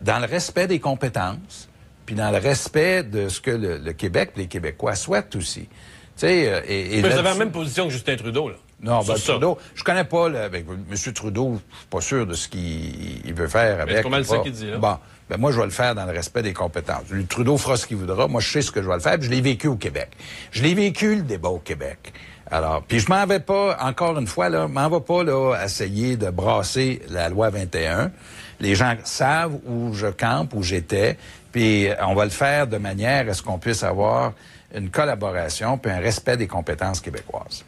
dans le respect des compétences, puis dans le respect de ce que le, le Québec, les Québécois souhaitent aussi. Tu sais, euh, et, et Mais vous avez la même position que Justin Trudeau. Là. non, ben. Trudeau, je connais pas, avec M. Trudeau, je suis pas sûr de ce qu'il il veut faire avec. c'est pas ça qu'il dit, là. Bon, ben moi, je vais le faire dans le respect des compétences. Trudeau fera ce qu'il voudra. Moi, je sais ce que je vais le faire, puis je l'ai vécu au Québec. Je l'ai vécu, le débat au Québec. Alors, puis je m'en vais pas, encore une fois, là, m'en vais pas, là, essayer de brasser la loi 21. Les gens savent où je campe, où j'étais, puis on va le faire de manière à ce qu'on puisse avoir une collaboration puis un respect des compétences québécoises.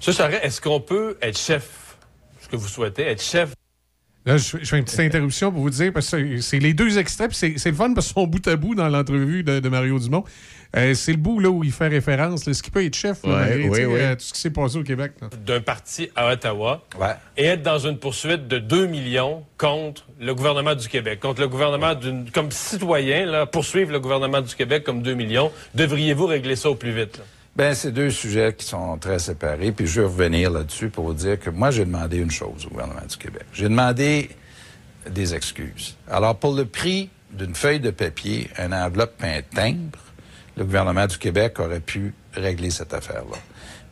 Ça, Charest, est-ce qu'on peut être chef, ce que vous souhaitez, être chef? Là, je, je fais une petite interruption pour vous dire, parce que c'est les deux extraits, puis c'est c'est le fun parce qu'ils sont bout à bout dans l'entrevue de, de Mario Dumont. Euh, c'est le bout là, où il fait référence. là, ce qui peut être chef, là, Ouais, malgré, oui, oui. euh, tout ce qui s'est passé au Québec. d'un parti à Ottawa et être dans une poursuite de 2 millions contre le gouvernement du Québec, contre le gouvernement d'une comme citoyen là, poursuivre le gouvernement du Québec comme 2 millions, devriez-vous régler ça au plus vite là? Ben, c'est deux sujets qui sont très séparés. Puis je vais revenir là-dessus pour vous dire que moi, j'ai demandé une chose au gouvernement du Québec. J'ai demandé des excuses. Alors, pour le prix d'une feuille de papier, un enveloppe et un timbre, le gouvernement du Québec aurait pu régler cette affaire-là.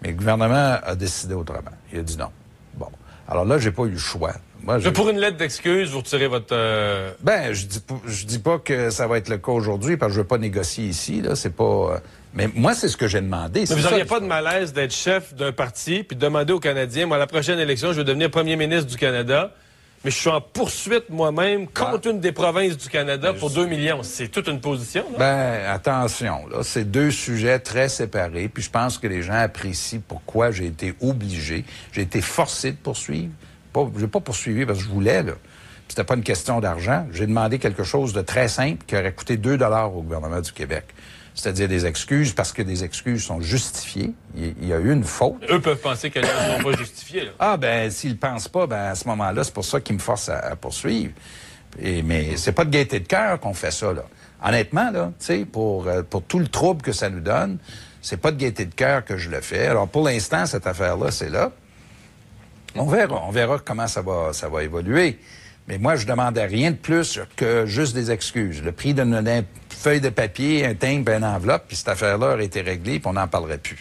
Mais le gouvernement a décidé autrement. Il a dit non. Bon. Alors là, j'ai pas eu le choix. Moi, pour une lettre d'excuse, vous retirez votre euh, ben, je dis, pas- je dis pas que ça va être le cas aujourd'hui parce que je veux pas négocier ici. Là, c'est pas. euh, Mais moi, c'est ce que j'ai demandé. Mais vous n'auriez pas de malaise d'être chef d'un parti puis de demander aux Canadiens, moi, à la prochaine élection, je vais devenir premier ministre du Canada, mais je suis en poursuite moi-même contre une des provinces du Canada pour 2 millions. C'est toute une position, là. Ben, attention, là, c'est deux sujets très séparés, puis je pense que les gens apprécient pourquoi j'ai été obligé, j'ai été forcé de poursuivre. Pas, j'ai pas poursuivi parce que je voulais, là. Puis C'était pas une question d'argent. J'ai demandé quelque chose de très simple qui aurait coûté 2 dollars au gouvernement du Québec. C'est-à-dire des excuses parce que des excuses sont justifiées. Il, y a eu une faute. Eux peuvent penser qu'elles ne sont pas justifiées, là. Ah, ben, s'ils le pensent pas, ben, à ce moment-là, c'est pour ça qu'ils me forcent à, à poursuivre. Et, mais c'est pas de gaieté de cœur qu'on fait ça, là. Honnêtement, là, tu sais, pour, euh, pour tout le trouble que ça nous donne, c'est pas de gaieté de cœur que je le fais. Alors, pour l'instant, cette affaire-là, c'est là. On verra. On verra comment ça va, ça va évoluer. Mais moi, je demandais rien de plus que juste des excuses. Le prix d'une d'une feuille de papier, un timbre, une enveloppe, puis cette affaire-là aurait été réglée, puis on n'en parlerait plus.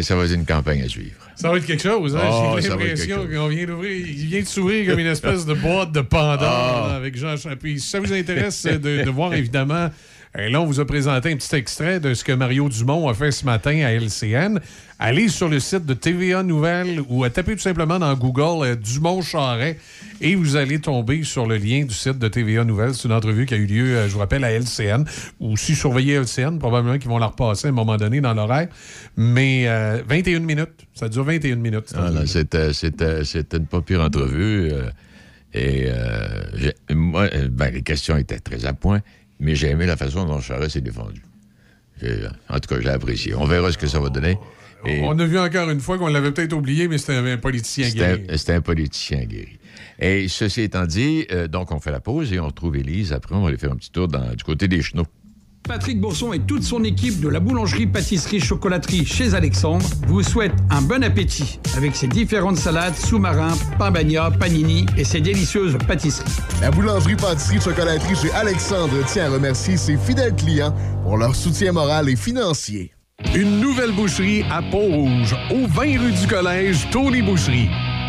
Ça va être une campagne à suivre. Ça va être quelque chose, hein? Oh, J'ai l'impression qu'on vient d'ouvrir. Il vient de s'ouvrir comme une espèce de boîte de Pandore Ah. avec Jean Chapuis. Si ça vous intéresse de, de voir, évidemment, euh, là, on vous a présenté un petit extrait de ce que Mario Dumont a fait ce matin à LCN. Allez sur le site de TVA Nouvelles ou à taper tout simplement dans Google euh, Dumont Charret et vous allez tomber sur le lien du site de TVA Nouvelles. C'est une entrevue qui a eu lieu, euh, je vous rappelle, à LCN. Ou si surveillez LCN, probablement qu'ils vont la repasser à un moment donné dans l'horaire. Mais euh, 21 minutes. Ça dure 21 minutes. Ah. C'était, une pas pire entrevue. euh, et euh, moi, euh, ben, les questions étaient très à point, mais j'ai aimé la façon dont Charest s'est défendu. En tout cas, j'ai apprécié. On verra ce que ça va donner. Et On a vu encore une fois qu'on l'avait peut-être oublié, mais c'était un politicien guéri. c'était un politicien guéri. Et ceci étant dit, euh, donc on fait la pause et on retrouve Élise. Après, on va aller faire un petit tour dans- du côté des chenaux. Patrick Bourson et toute son équipe de la boulangerie, pâtisserie, chocolaterie chez Alexandre vous souhaitent un bon appétit avec ses différentes salades, sous-marins, pain bagna, panini et ses délicieuses pâtisseries. La boulangerie, pâtisserie, chocolaterie chez Alexandre tient à remercier ses fidèles clients pour leur soutien moral et financier. Une nouvelle boucherie à Pont-Rouge, au 20 rue du Collège, Tony Boucherie.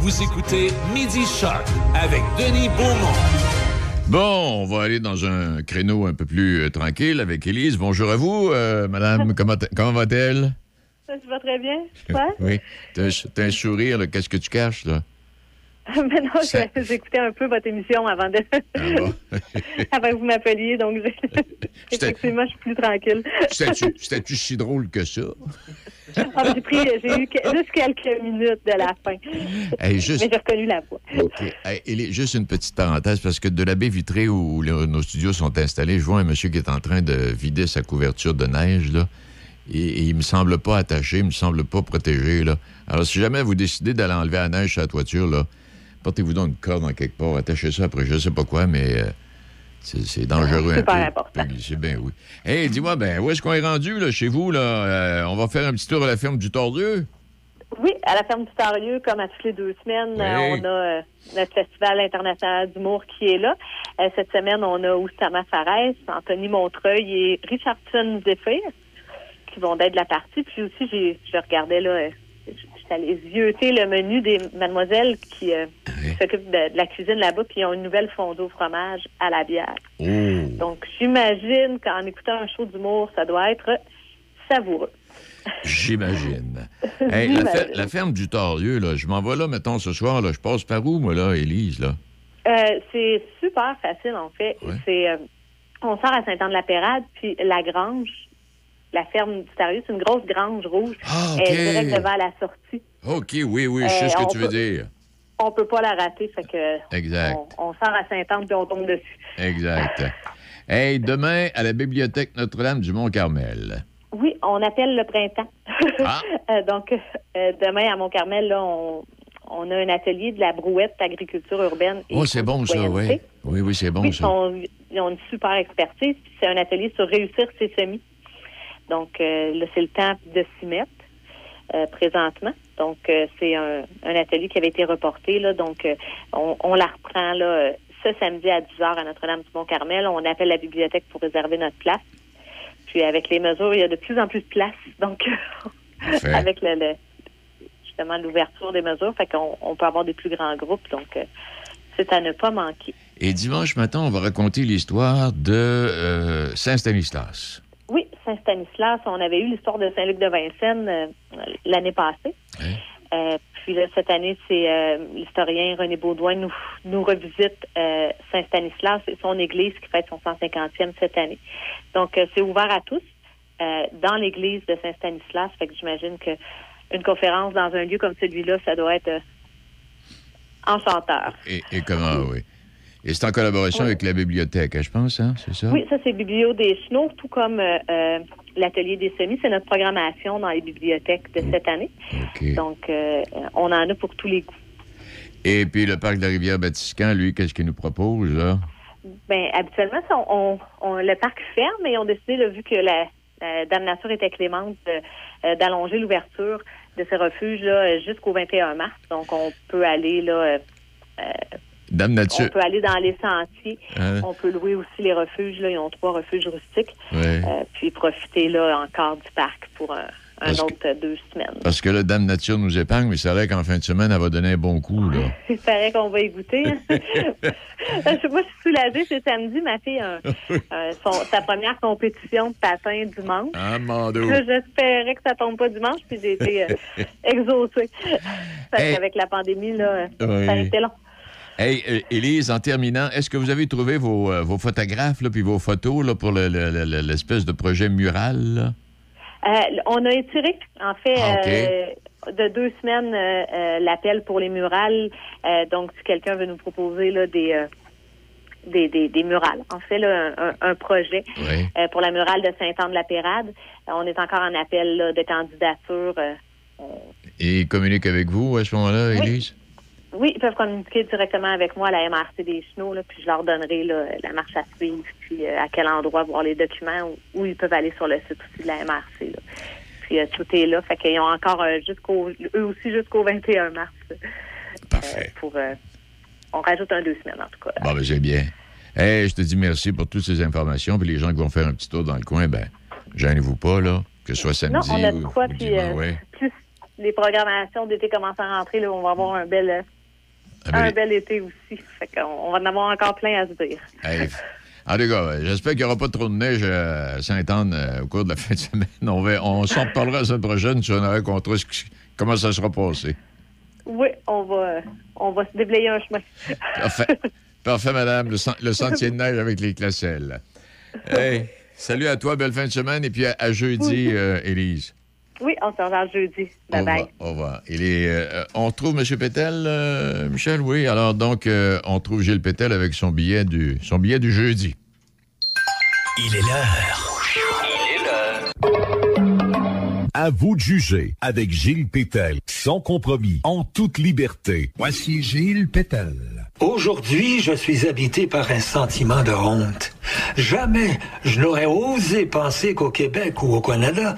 Vous écoutez Midi Shark avec Denis Beaumont. Bon, on va aller dans un créneau un peu plus euh, tranquille avec Élise. Bonjour à vous, euh, madame. *laughs* Comment, va-t-elle? Ça va très bien. Super. Oui. T'as un, sourire. Qu'est-ce que tu caches, là? *laughs* Mais non, j'ai- j'écoutais un peu votre émission avant de *laughs* avant que vous m'appeliez, donc *laughs* effectivement, je suis plus tranquille. C'était-tu si drôle que ça? Ah, j'ai pris, j'ai eu juste quelques minutes de la fin. Hey, juste- Mais j'ai reconnu la voix. Hey, est- juste une petite parenthèse, parce que de la baie vitrée où nos studios sont installés, je vois un monsieur qui est en train de vider sa couverture de neige, là. Et, et il me semble pas attaché, il me semble pas protégé, là. Alors, si jamais vous décidez d'aller enlever la neige sur la toiture, là, portez-vous donc une corde en quelque part, attachez ça après, je sais pas quoi, mais euh, c'est dangereux un Super peu. C'est bien, oui. Hey, dis-moi, ben, où est-ce qu'on est rendu, là, chez vous, là? Euh, on va faire un petit tour à la ferme du Tordieu? Oui, à la ferme du Tarieux, comme à toutes les deux semaines, Oui. euh, on a notre festival international d'humour qui est là. Cette semaine, on a Oussama Fares, Anthony Montreuil et Richardson Zephyr qui vont être de la partie. Puis aussi, je regardais là, allée zioter le menu des mademoiselles qui euh, s'occupent de, de la cuisine là-bas, puis ils ont une nouvelle fondue au fromage à la bière. Oh. Donc, j'imagine qu'en écoutant un show d'humour, ça doit être savoureux. J'imagine. *laughs* Hey, la, fer- la ferme du Torieux, là, je m'en vais là, mettons, ce soir, là, je passe par où, moi, là, Élise, là? Euh, c'est super facile, en fait. C'est, euh, on sort à Saint-Anne-de-la-Pérade, puis la grange, la ferme du Tarieux, c'est une grosse grange rouge. Ah, Elle OK. est direct devant la sortie. OK, oui, oui, je sais Euh, ce que tu veux peut- dire. On peut pas la rater, fait que Exact. on, on sort à Saint-Anne, puis on tombe dessus. Exact. *laughs* Hey, demain, à la bibliothèque Notre-Dame du Mont-Carmel. Oui, on appelle le printemps. Ah. *laughs* Euh, donc, euh, demain, à Mont-Carmel, là, on, on a un atelier de la brouette d'agriculture urbaine. et Oh, c'est bon, ça, oui. Oui, oui, c'est bon, oui, ça. ils ont une super expertise. C'est un atelier sur réussir ses semis. Donc, euh, là, c'est le temps de s'y mettre euh, présentement. Donc, euh, c'est un, un atelier qui avait été reporté. Là, donc, on, on la reprend là, ce samedi à 10 h à Notre-Dame-du-Mont-Carmel. On appelle la bibliothèque pour réserver notre place. Puis, avec les mesures, il y a de plus en plus de place. *laughs* Donc, avec le, le- justement l'ouverture des mesures, fait qu'on on peut avoir des plus grands groupes. Donc, c'est à ne pas manquer. Et dimanche matin, on va raconter l'histoire de euh, Saint-Stanislas. Saint-Stanislas, on avait eu l'histoire de Saint-Luc de Vincennes euh, l'année passée. Euh, puis là, cette année, c'est euh, l'historien René Baudouin nous, nous revisite Saint-Stanislas et son église qui fête son 150e cette année. Donc, c'est ouvert à tous dans l'église de Saint-Stanislas. Fait que j'imagine que une conférence dans un lieu comme celui-là, ça doit être enchanteur. Et, et comment, oui. Et c'est en collaboration avec la bibliothèque, hein, je pense, hein, c'est ça? Oui, ça c'est Biblio des Chenaux, tout comme euh, euh, l'atelier des semis. C'est notre programmation dans les bibliothèques de cette année. Donc, euh, on en a pour tous les goûts. Et puis le parc de la rivière Batiscan, lui, qu'est-ce qu'il nous propose, là? Ben, habituellement, on, on- le parc ferme et on décidé, là, vu que la, la Dame Nature était clémente, euh, d'allonger l'ouverture de ces refuges jusqu'au 21 mars. Donc, on peut aller là. Euh, euh, Dame on Nature. peut aller dans les sentiers. Hein? On peut louer aussi les refuges. Là. Ils ont trois refuges rustiques. Euh, puis profiter là encore du parc pour un, un que- autre euh, deux semaines. Parce que là, Dame Nature nous épargne, mais c'est vrai qu'en fin de semaine, elle va donner un bon coup, là. *laughs* Il paraît qu'on va y goûter. hein. *laughs* *laughs* Moi, je suis soulagée. C'est samedi, ma fille a son- sa première compétition de patin dimanche. Ah. Là, J'espérais que ça tombe pas dimanche, puis j'ai été euh, exaucée. Parce Hey. qu'avec la pandémie, là, Oui. ça a été long. Hey, euh, Élise, en terminant, est-ce que vous avez trouvé vos, euh, vos photographes, là, puis vos photos, là, pour le- le- le- l'espèce de projet mural? Euh, on a étiré, en fait, Ah, euh, de deux semaines euh, l'appel pour les murales. Donc, si quelqu'un veut nous proposer là, des, des, des, des murales, en fait, là, un, projet pour la murale de Saint-Anne-de-la-Pérade, on est encore en appel là, de candidature. Et ils communiquent avec vous à ce moment-là, Oui. Élise? Oui, ils peuvent communiquer directement avec moi à la MRC des Chenaux, là, puis je leur donnerai là, la marche à suivre, puis euh, à quel endroit voir les documents, ou ils peuvent aller sur le site aussi de la MRC. Là. Puis euh, tout est là, fait qu'ils ont encore euh, jusqu'au eux aussi jusqu'au 21 mars. Parfait. pour on rajoute un deux semaines en tout cas. Bon, ben, c'est bien. Hey, je te dis merci pour toutes ces informations, puis les gens qui vont faire un petit tour dans le coin, ben, gênez-vous pas, là, que ce soit non, samedi on a ou, quoi, ou puis dimanche, ouais. plus les programmations d'été commencent à rentrer, là, on va avoir un bel euh, Ah, un bel été aussi. Fait on va en avoir encore plein à se dire. *laughs* Hey, en tout cas, euh, j'espère qu'il n'y aura pas trop de neige à Sainte-Anne euh, au cours de la fin de semaine. On, va, on s'en reparlera la semaine prochaine si on a racontera ce qui- comment ça sera passé. Oui, on va, on va se déblayer un chemin. *laughs* Parfait. Parfait, madame. Le, sen- le sentier de neige avec les classelles. Hey, *laughs* salut à toi, belle fin de semaine, et puis à, à jeudi, euh, Élise. Oui, on se revoit jeudi. Au Bye bye. revoir. Au revoir. Il est, euh, on trouve M. Pétel, euh, Michel, oui. Alors, donc, euh, on trouve Gilles Pétel avec son billet du, son billet du jeudi. Il est l'heure. Il est l'heure. À vous de juger avec Gilles Pétel, sans compromis, en toute liberté. Voici Gilles Pétel. Aujourd'hui, je suis habité par un sentiment de honte. Jamais je n'aurais osé penser qu'au Québec ou au Canada,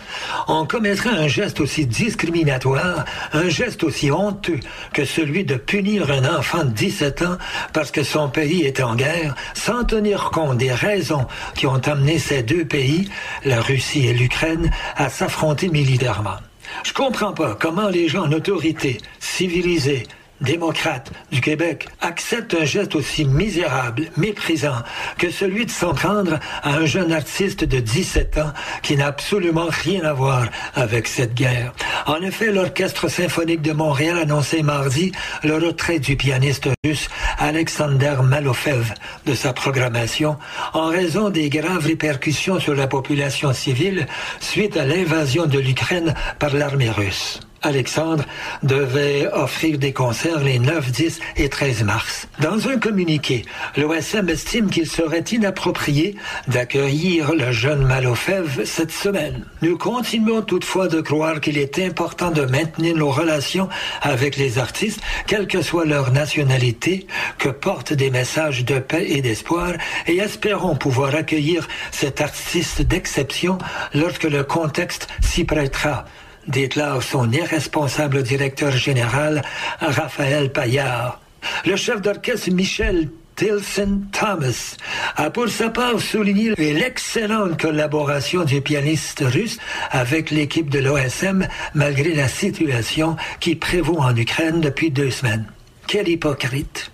on commettrait un geste aussi discriminatoire, un geste aussi honteux que celui de punir un enfant de 17 ans parce que son pays est en guerre, sans tenir compte des raisons qui ont amené ces deux pays, la Russie et l'Ukraine, à s'affronter militairement. Je comprends pas comment les gens en autorité, civilisés, démocrates du Québec acceptent un geste aussi misérable, méprisant que celui de s'en prendre à un jeune artiste de 17 ans qui n'a absolument rien à voir avec cette guerre. En effet, l'Orchestre symphonique de Montréal annonçait mardi le retrait du pianiste russe Alexander Malofev de sa programmation en raison des graves répercussions sur la population civile suite à l'invasion de l'Ukraine par l'armée russe. Alexandre devait offrir des concerts les 9, 10 et 13 mars. Dans un communiqué, l'OSM estime qu'il serait inapproprié d'accueillir le jeune Malofev cette semaine. Nous continuons toutefois de croire qu'il est important de maintenir nos relations avec les artistes, quelle que soit leur nationalité, que portent des messages de paix et d'espoir, et espérons pouvoir accueillir cet artiste d'exception lorsque le contexte s'y prêtera déclare son irresponsable directeur général, Raphaël Paillard. Le chef d'orchestre Michel Tilson Thomas a pour sa part souligné l'excellente collaboration du pianiste russe avec l'équipe de l'OSM malgré la situation qui prévaut en Ukraine depuis deux semaines. Quel hypocrite.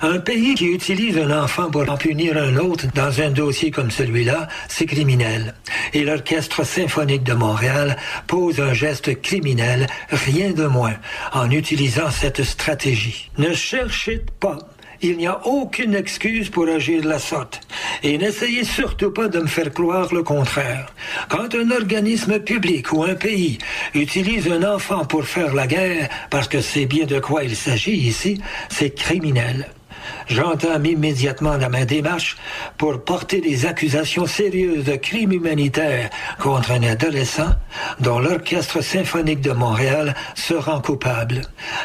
Un pays qui utilise un enfant pour en punir un autre dans un dossier comme celui-là, c'est criminel. Et l'Orchestre symphonique de Montréal pose un geste criminel, rien de moins, en utilisant cette stratégie. Ne cherchez pas. Il n'y a aucune excuse pour agir de la sorte. Et n'essayez surtout pas de me faire croire le contraire. Quand un organisme public ou un pays utilise un enfant pour faire la guerre, parce que c'est bien de quoi il s'agit ici, c'est criminel. J'entame immédiatement dans ma démarche pour porter des accusations sérieuses de crimes humanitaires contre un adolescent dont l'Orchestre symphonique de Montréal se rend coupable.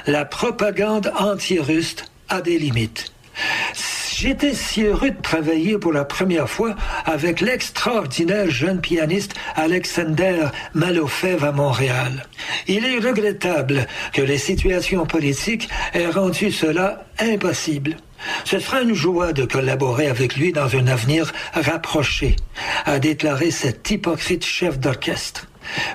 La propagande anti-russe a des limites. J'étais si heureux de travailler pour la première fois avec l'extraordinaire jeune pianiste Alexander Malofev à Montréal. Il est regrettable que les situations politiques aient rendu cela impossible. Ce sera une joie de collaborer avec lui dans un avenir rapproché, a déclaré cet hypocrite chef d'orchestre.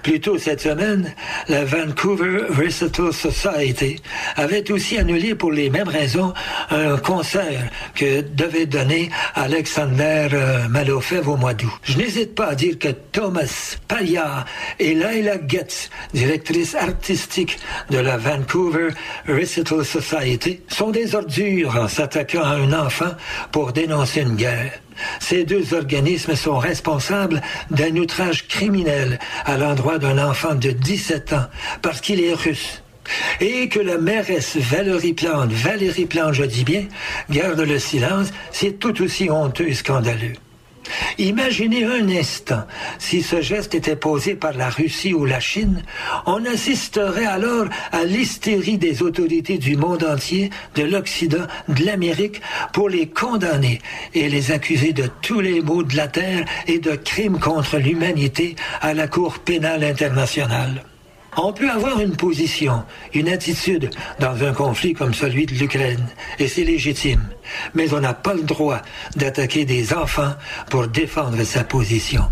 Plus tôt cette semaine, la Vancouver Recital Society avait aussi annulé pour les mêmes raisons un concert que devait donner Alexander euh, Malofev au mois d'août. Je n'hésite pas à dire que Thomas Payard et Laila Getz, directrice artistique de la Vancouver Recital Society, sont des ordures en s'attaquant à un enfant pour dénoncer une guerre. Ces deux organismes sont responsables d'un outrage criminel à l'endroit d'un enfant de 17 ans parce qu'il est russe. Et que la mairesse Valérie Plante, Valérie Plante, je dis bien, garde le silence, c'est tout aussi honteux et scandaleux. Imaginez un instant, si ce geste était posé par la Russie ou la Chine, on assisterait alors à l'hystérie des autorités du monde entier, de l'Occident, de l'Amérique, pour les condamner et les accuser de tous les maux de la terre et de crimes contre l'humanité à la Cour pénale internationale. On peut avoir une position, une attitude dans un conflit comme celui de l'Ukraine, et c'est légitime. Mais on n'a pas le droit d'attaquer des enfants pour défendre sa position.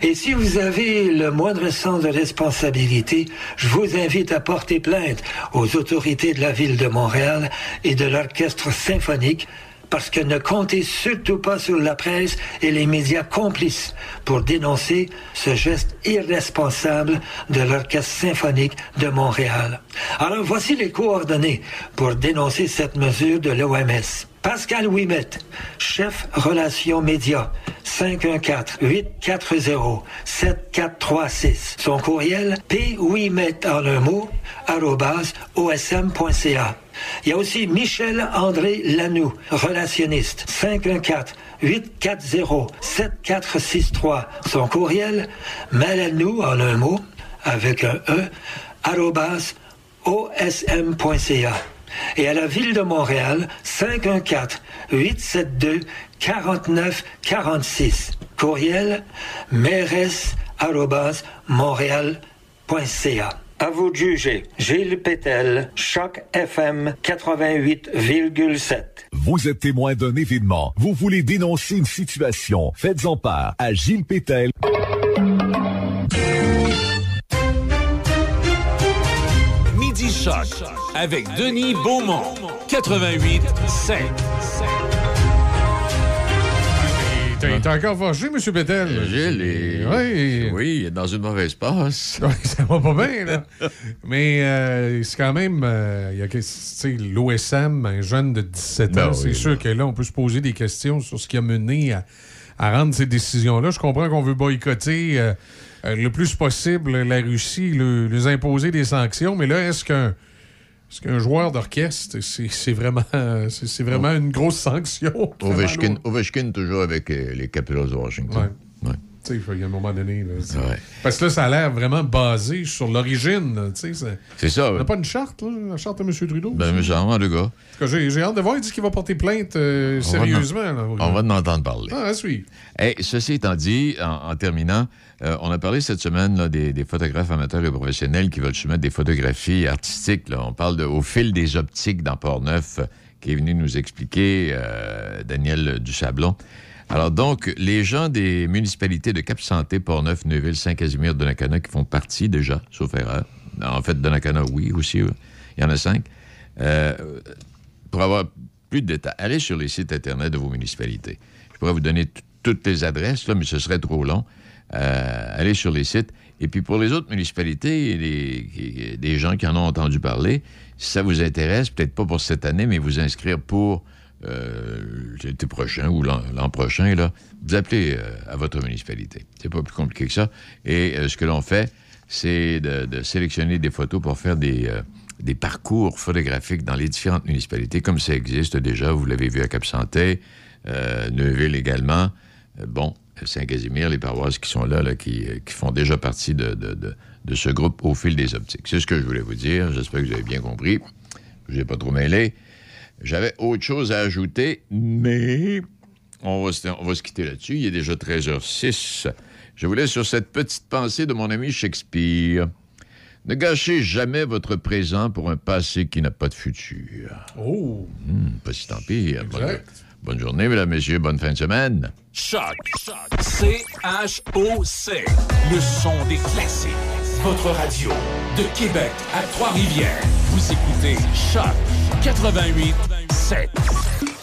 Et si vous avez le moindre sens de responsabilité, je vous invite à porter plainte aux autorités de la ville de Montréal et de l'orchestre symphonique parce que ne comptez surtout pas sur la presse et les médias complices pour dénoncer ce geste irresponsable de l'Orchestre symphonique de Montréal. Alors voici les coordonnées pour dénoncer cette mesure de l'OMS. Pascal Ouimet, chef relations médias, 514-840-7436. Son courriel, pouimet en un mot, osm.ca. Il y a aussi Michel-André Lanoux, relationniste, 514-840-7463. Son courriel, malanou en un mot, avec un E, arrobas, osm.ca. Et à la ville de Montréal, 514-872-4946. Courriel, mairesse-montréal.ca. À vous de juger. Gilles Pétel, Choc FM 88,7. Vous êtes témoin d'un événement. Vous voulez dénoncer une situation. Faites-en part à Gilles Pétel. Midi Choc avec Denis Beaumont. 88 5. T'es t'es encore fâché, M. Gilles est... Oui. Oui, il est dans une mauvaise passe. *laughs* Oui, ça va pas bien, là. Mais euh, c'est quand même. euh, il y a l'OSM, un jeune de 17 ans, Ben c'est oui, sûr que là, on peut se poser des questions sur ce qui a mené à, à rendre ces décisions-là. Je comprends qu'on veut boycotter euh, euh, le plus possible la Russie, le- les imposer des sanctions, mais là, est-ce qu'un. Est-ce qu'un joueur d'orchestre, c'est c'est vraiment, c'est vraiment une grosse sanction? *laughs* Ovechkin, Ovechkin toujours avec euh, les Capitals de Washington. Ouais. Tu sais, il y a un moment donné. là, Parce que là, ça a l'air vraiment basé sur l'origine. c'est- ça, On n'a pas une charte, là, la charte de M. Trudeau? Ben, mais en deux gars. J'ai hâte de voir. Il dit qu'il va porter plainte euh, On va sérieusement. là. On va en entendre parler. Ah. Hey, ceci étant dit, en, en terminant, euh, on a parlé cette semaine là, des, des photographes amateurs et professionnels qui veulent soumettre des photographies artistiques. là. On parle de Au fil des optiques dans Port-Neuf, euh, qui est venu nous expliquer, euh, Daniel Dusablon. Alors donc, les gens des municipalités de Cap-Santé, Port-Neuf, Neuville, Saint-Casimir, Donnacona, qui font partie déjà, sauf erreur. En fait, Donnacona, oui, aussi. Il y en a cinq. Euh, pour avoir plus de détails, allez sur les sites Internet de vos municipalités. Je pourrais vous donner toutes les adresses, mais ce serait trop long. Euh, allez sur les sites. Et puis pour les autres municipalités, les, des gens qui en ont entendu parler, si ça vous intéresse, peut-être pas pour cette année, mais vous inscrire pour l'été prochain ou l'an prochain, là, vous appelez euh, à votre municipalité. C'est pas plus compliqué que ça. Et euh, ce que l'on fait, c'est de, sélectionner des photos pour faire des, euh, parcours photographiques dans les différentes municipalités, comme ça existe déjà. Vous l'avez vu à Cap-Santé, euh, Neuville également. Euh, bon, Saint-Casimir, les paroisses qui sont là, qui, euh, font déjà partie de- de ce groupe au fil des optiques. C'est ce que je voulais vous dire. J'espère que vous avez bien compris. Je n'ai pas trop mêlé. J'avais autre chose à ajouter, mais on va, se- on va se quitter là-dessus. Il est déjà 13h06. Je vous laisse sur cette petite pensée de mon ami Shakespeare. Ne gâchez jamais votre présent pour un passé qui n'a pas de futur. Oh! Hmm, pas si tant pire. Bonne, Exact. bonne journée, mesdames, messieurs. Bonne fin de semaine. Choc. C-H-O-C. Le son des classiques. Votre radio de Québec à Trois-Rivières. Vous écoutez Choc 88 7.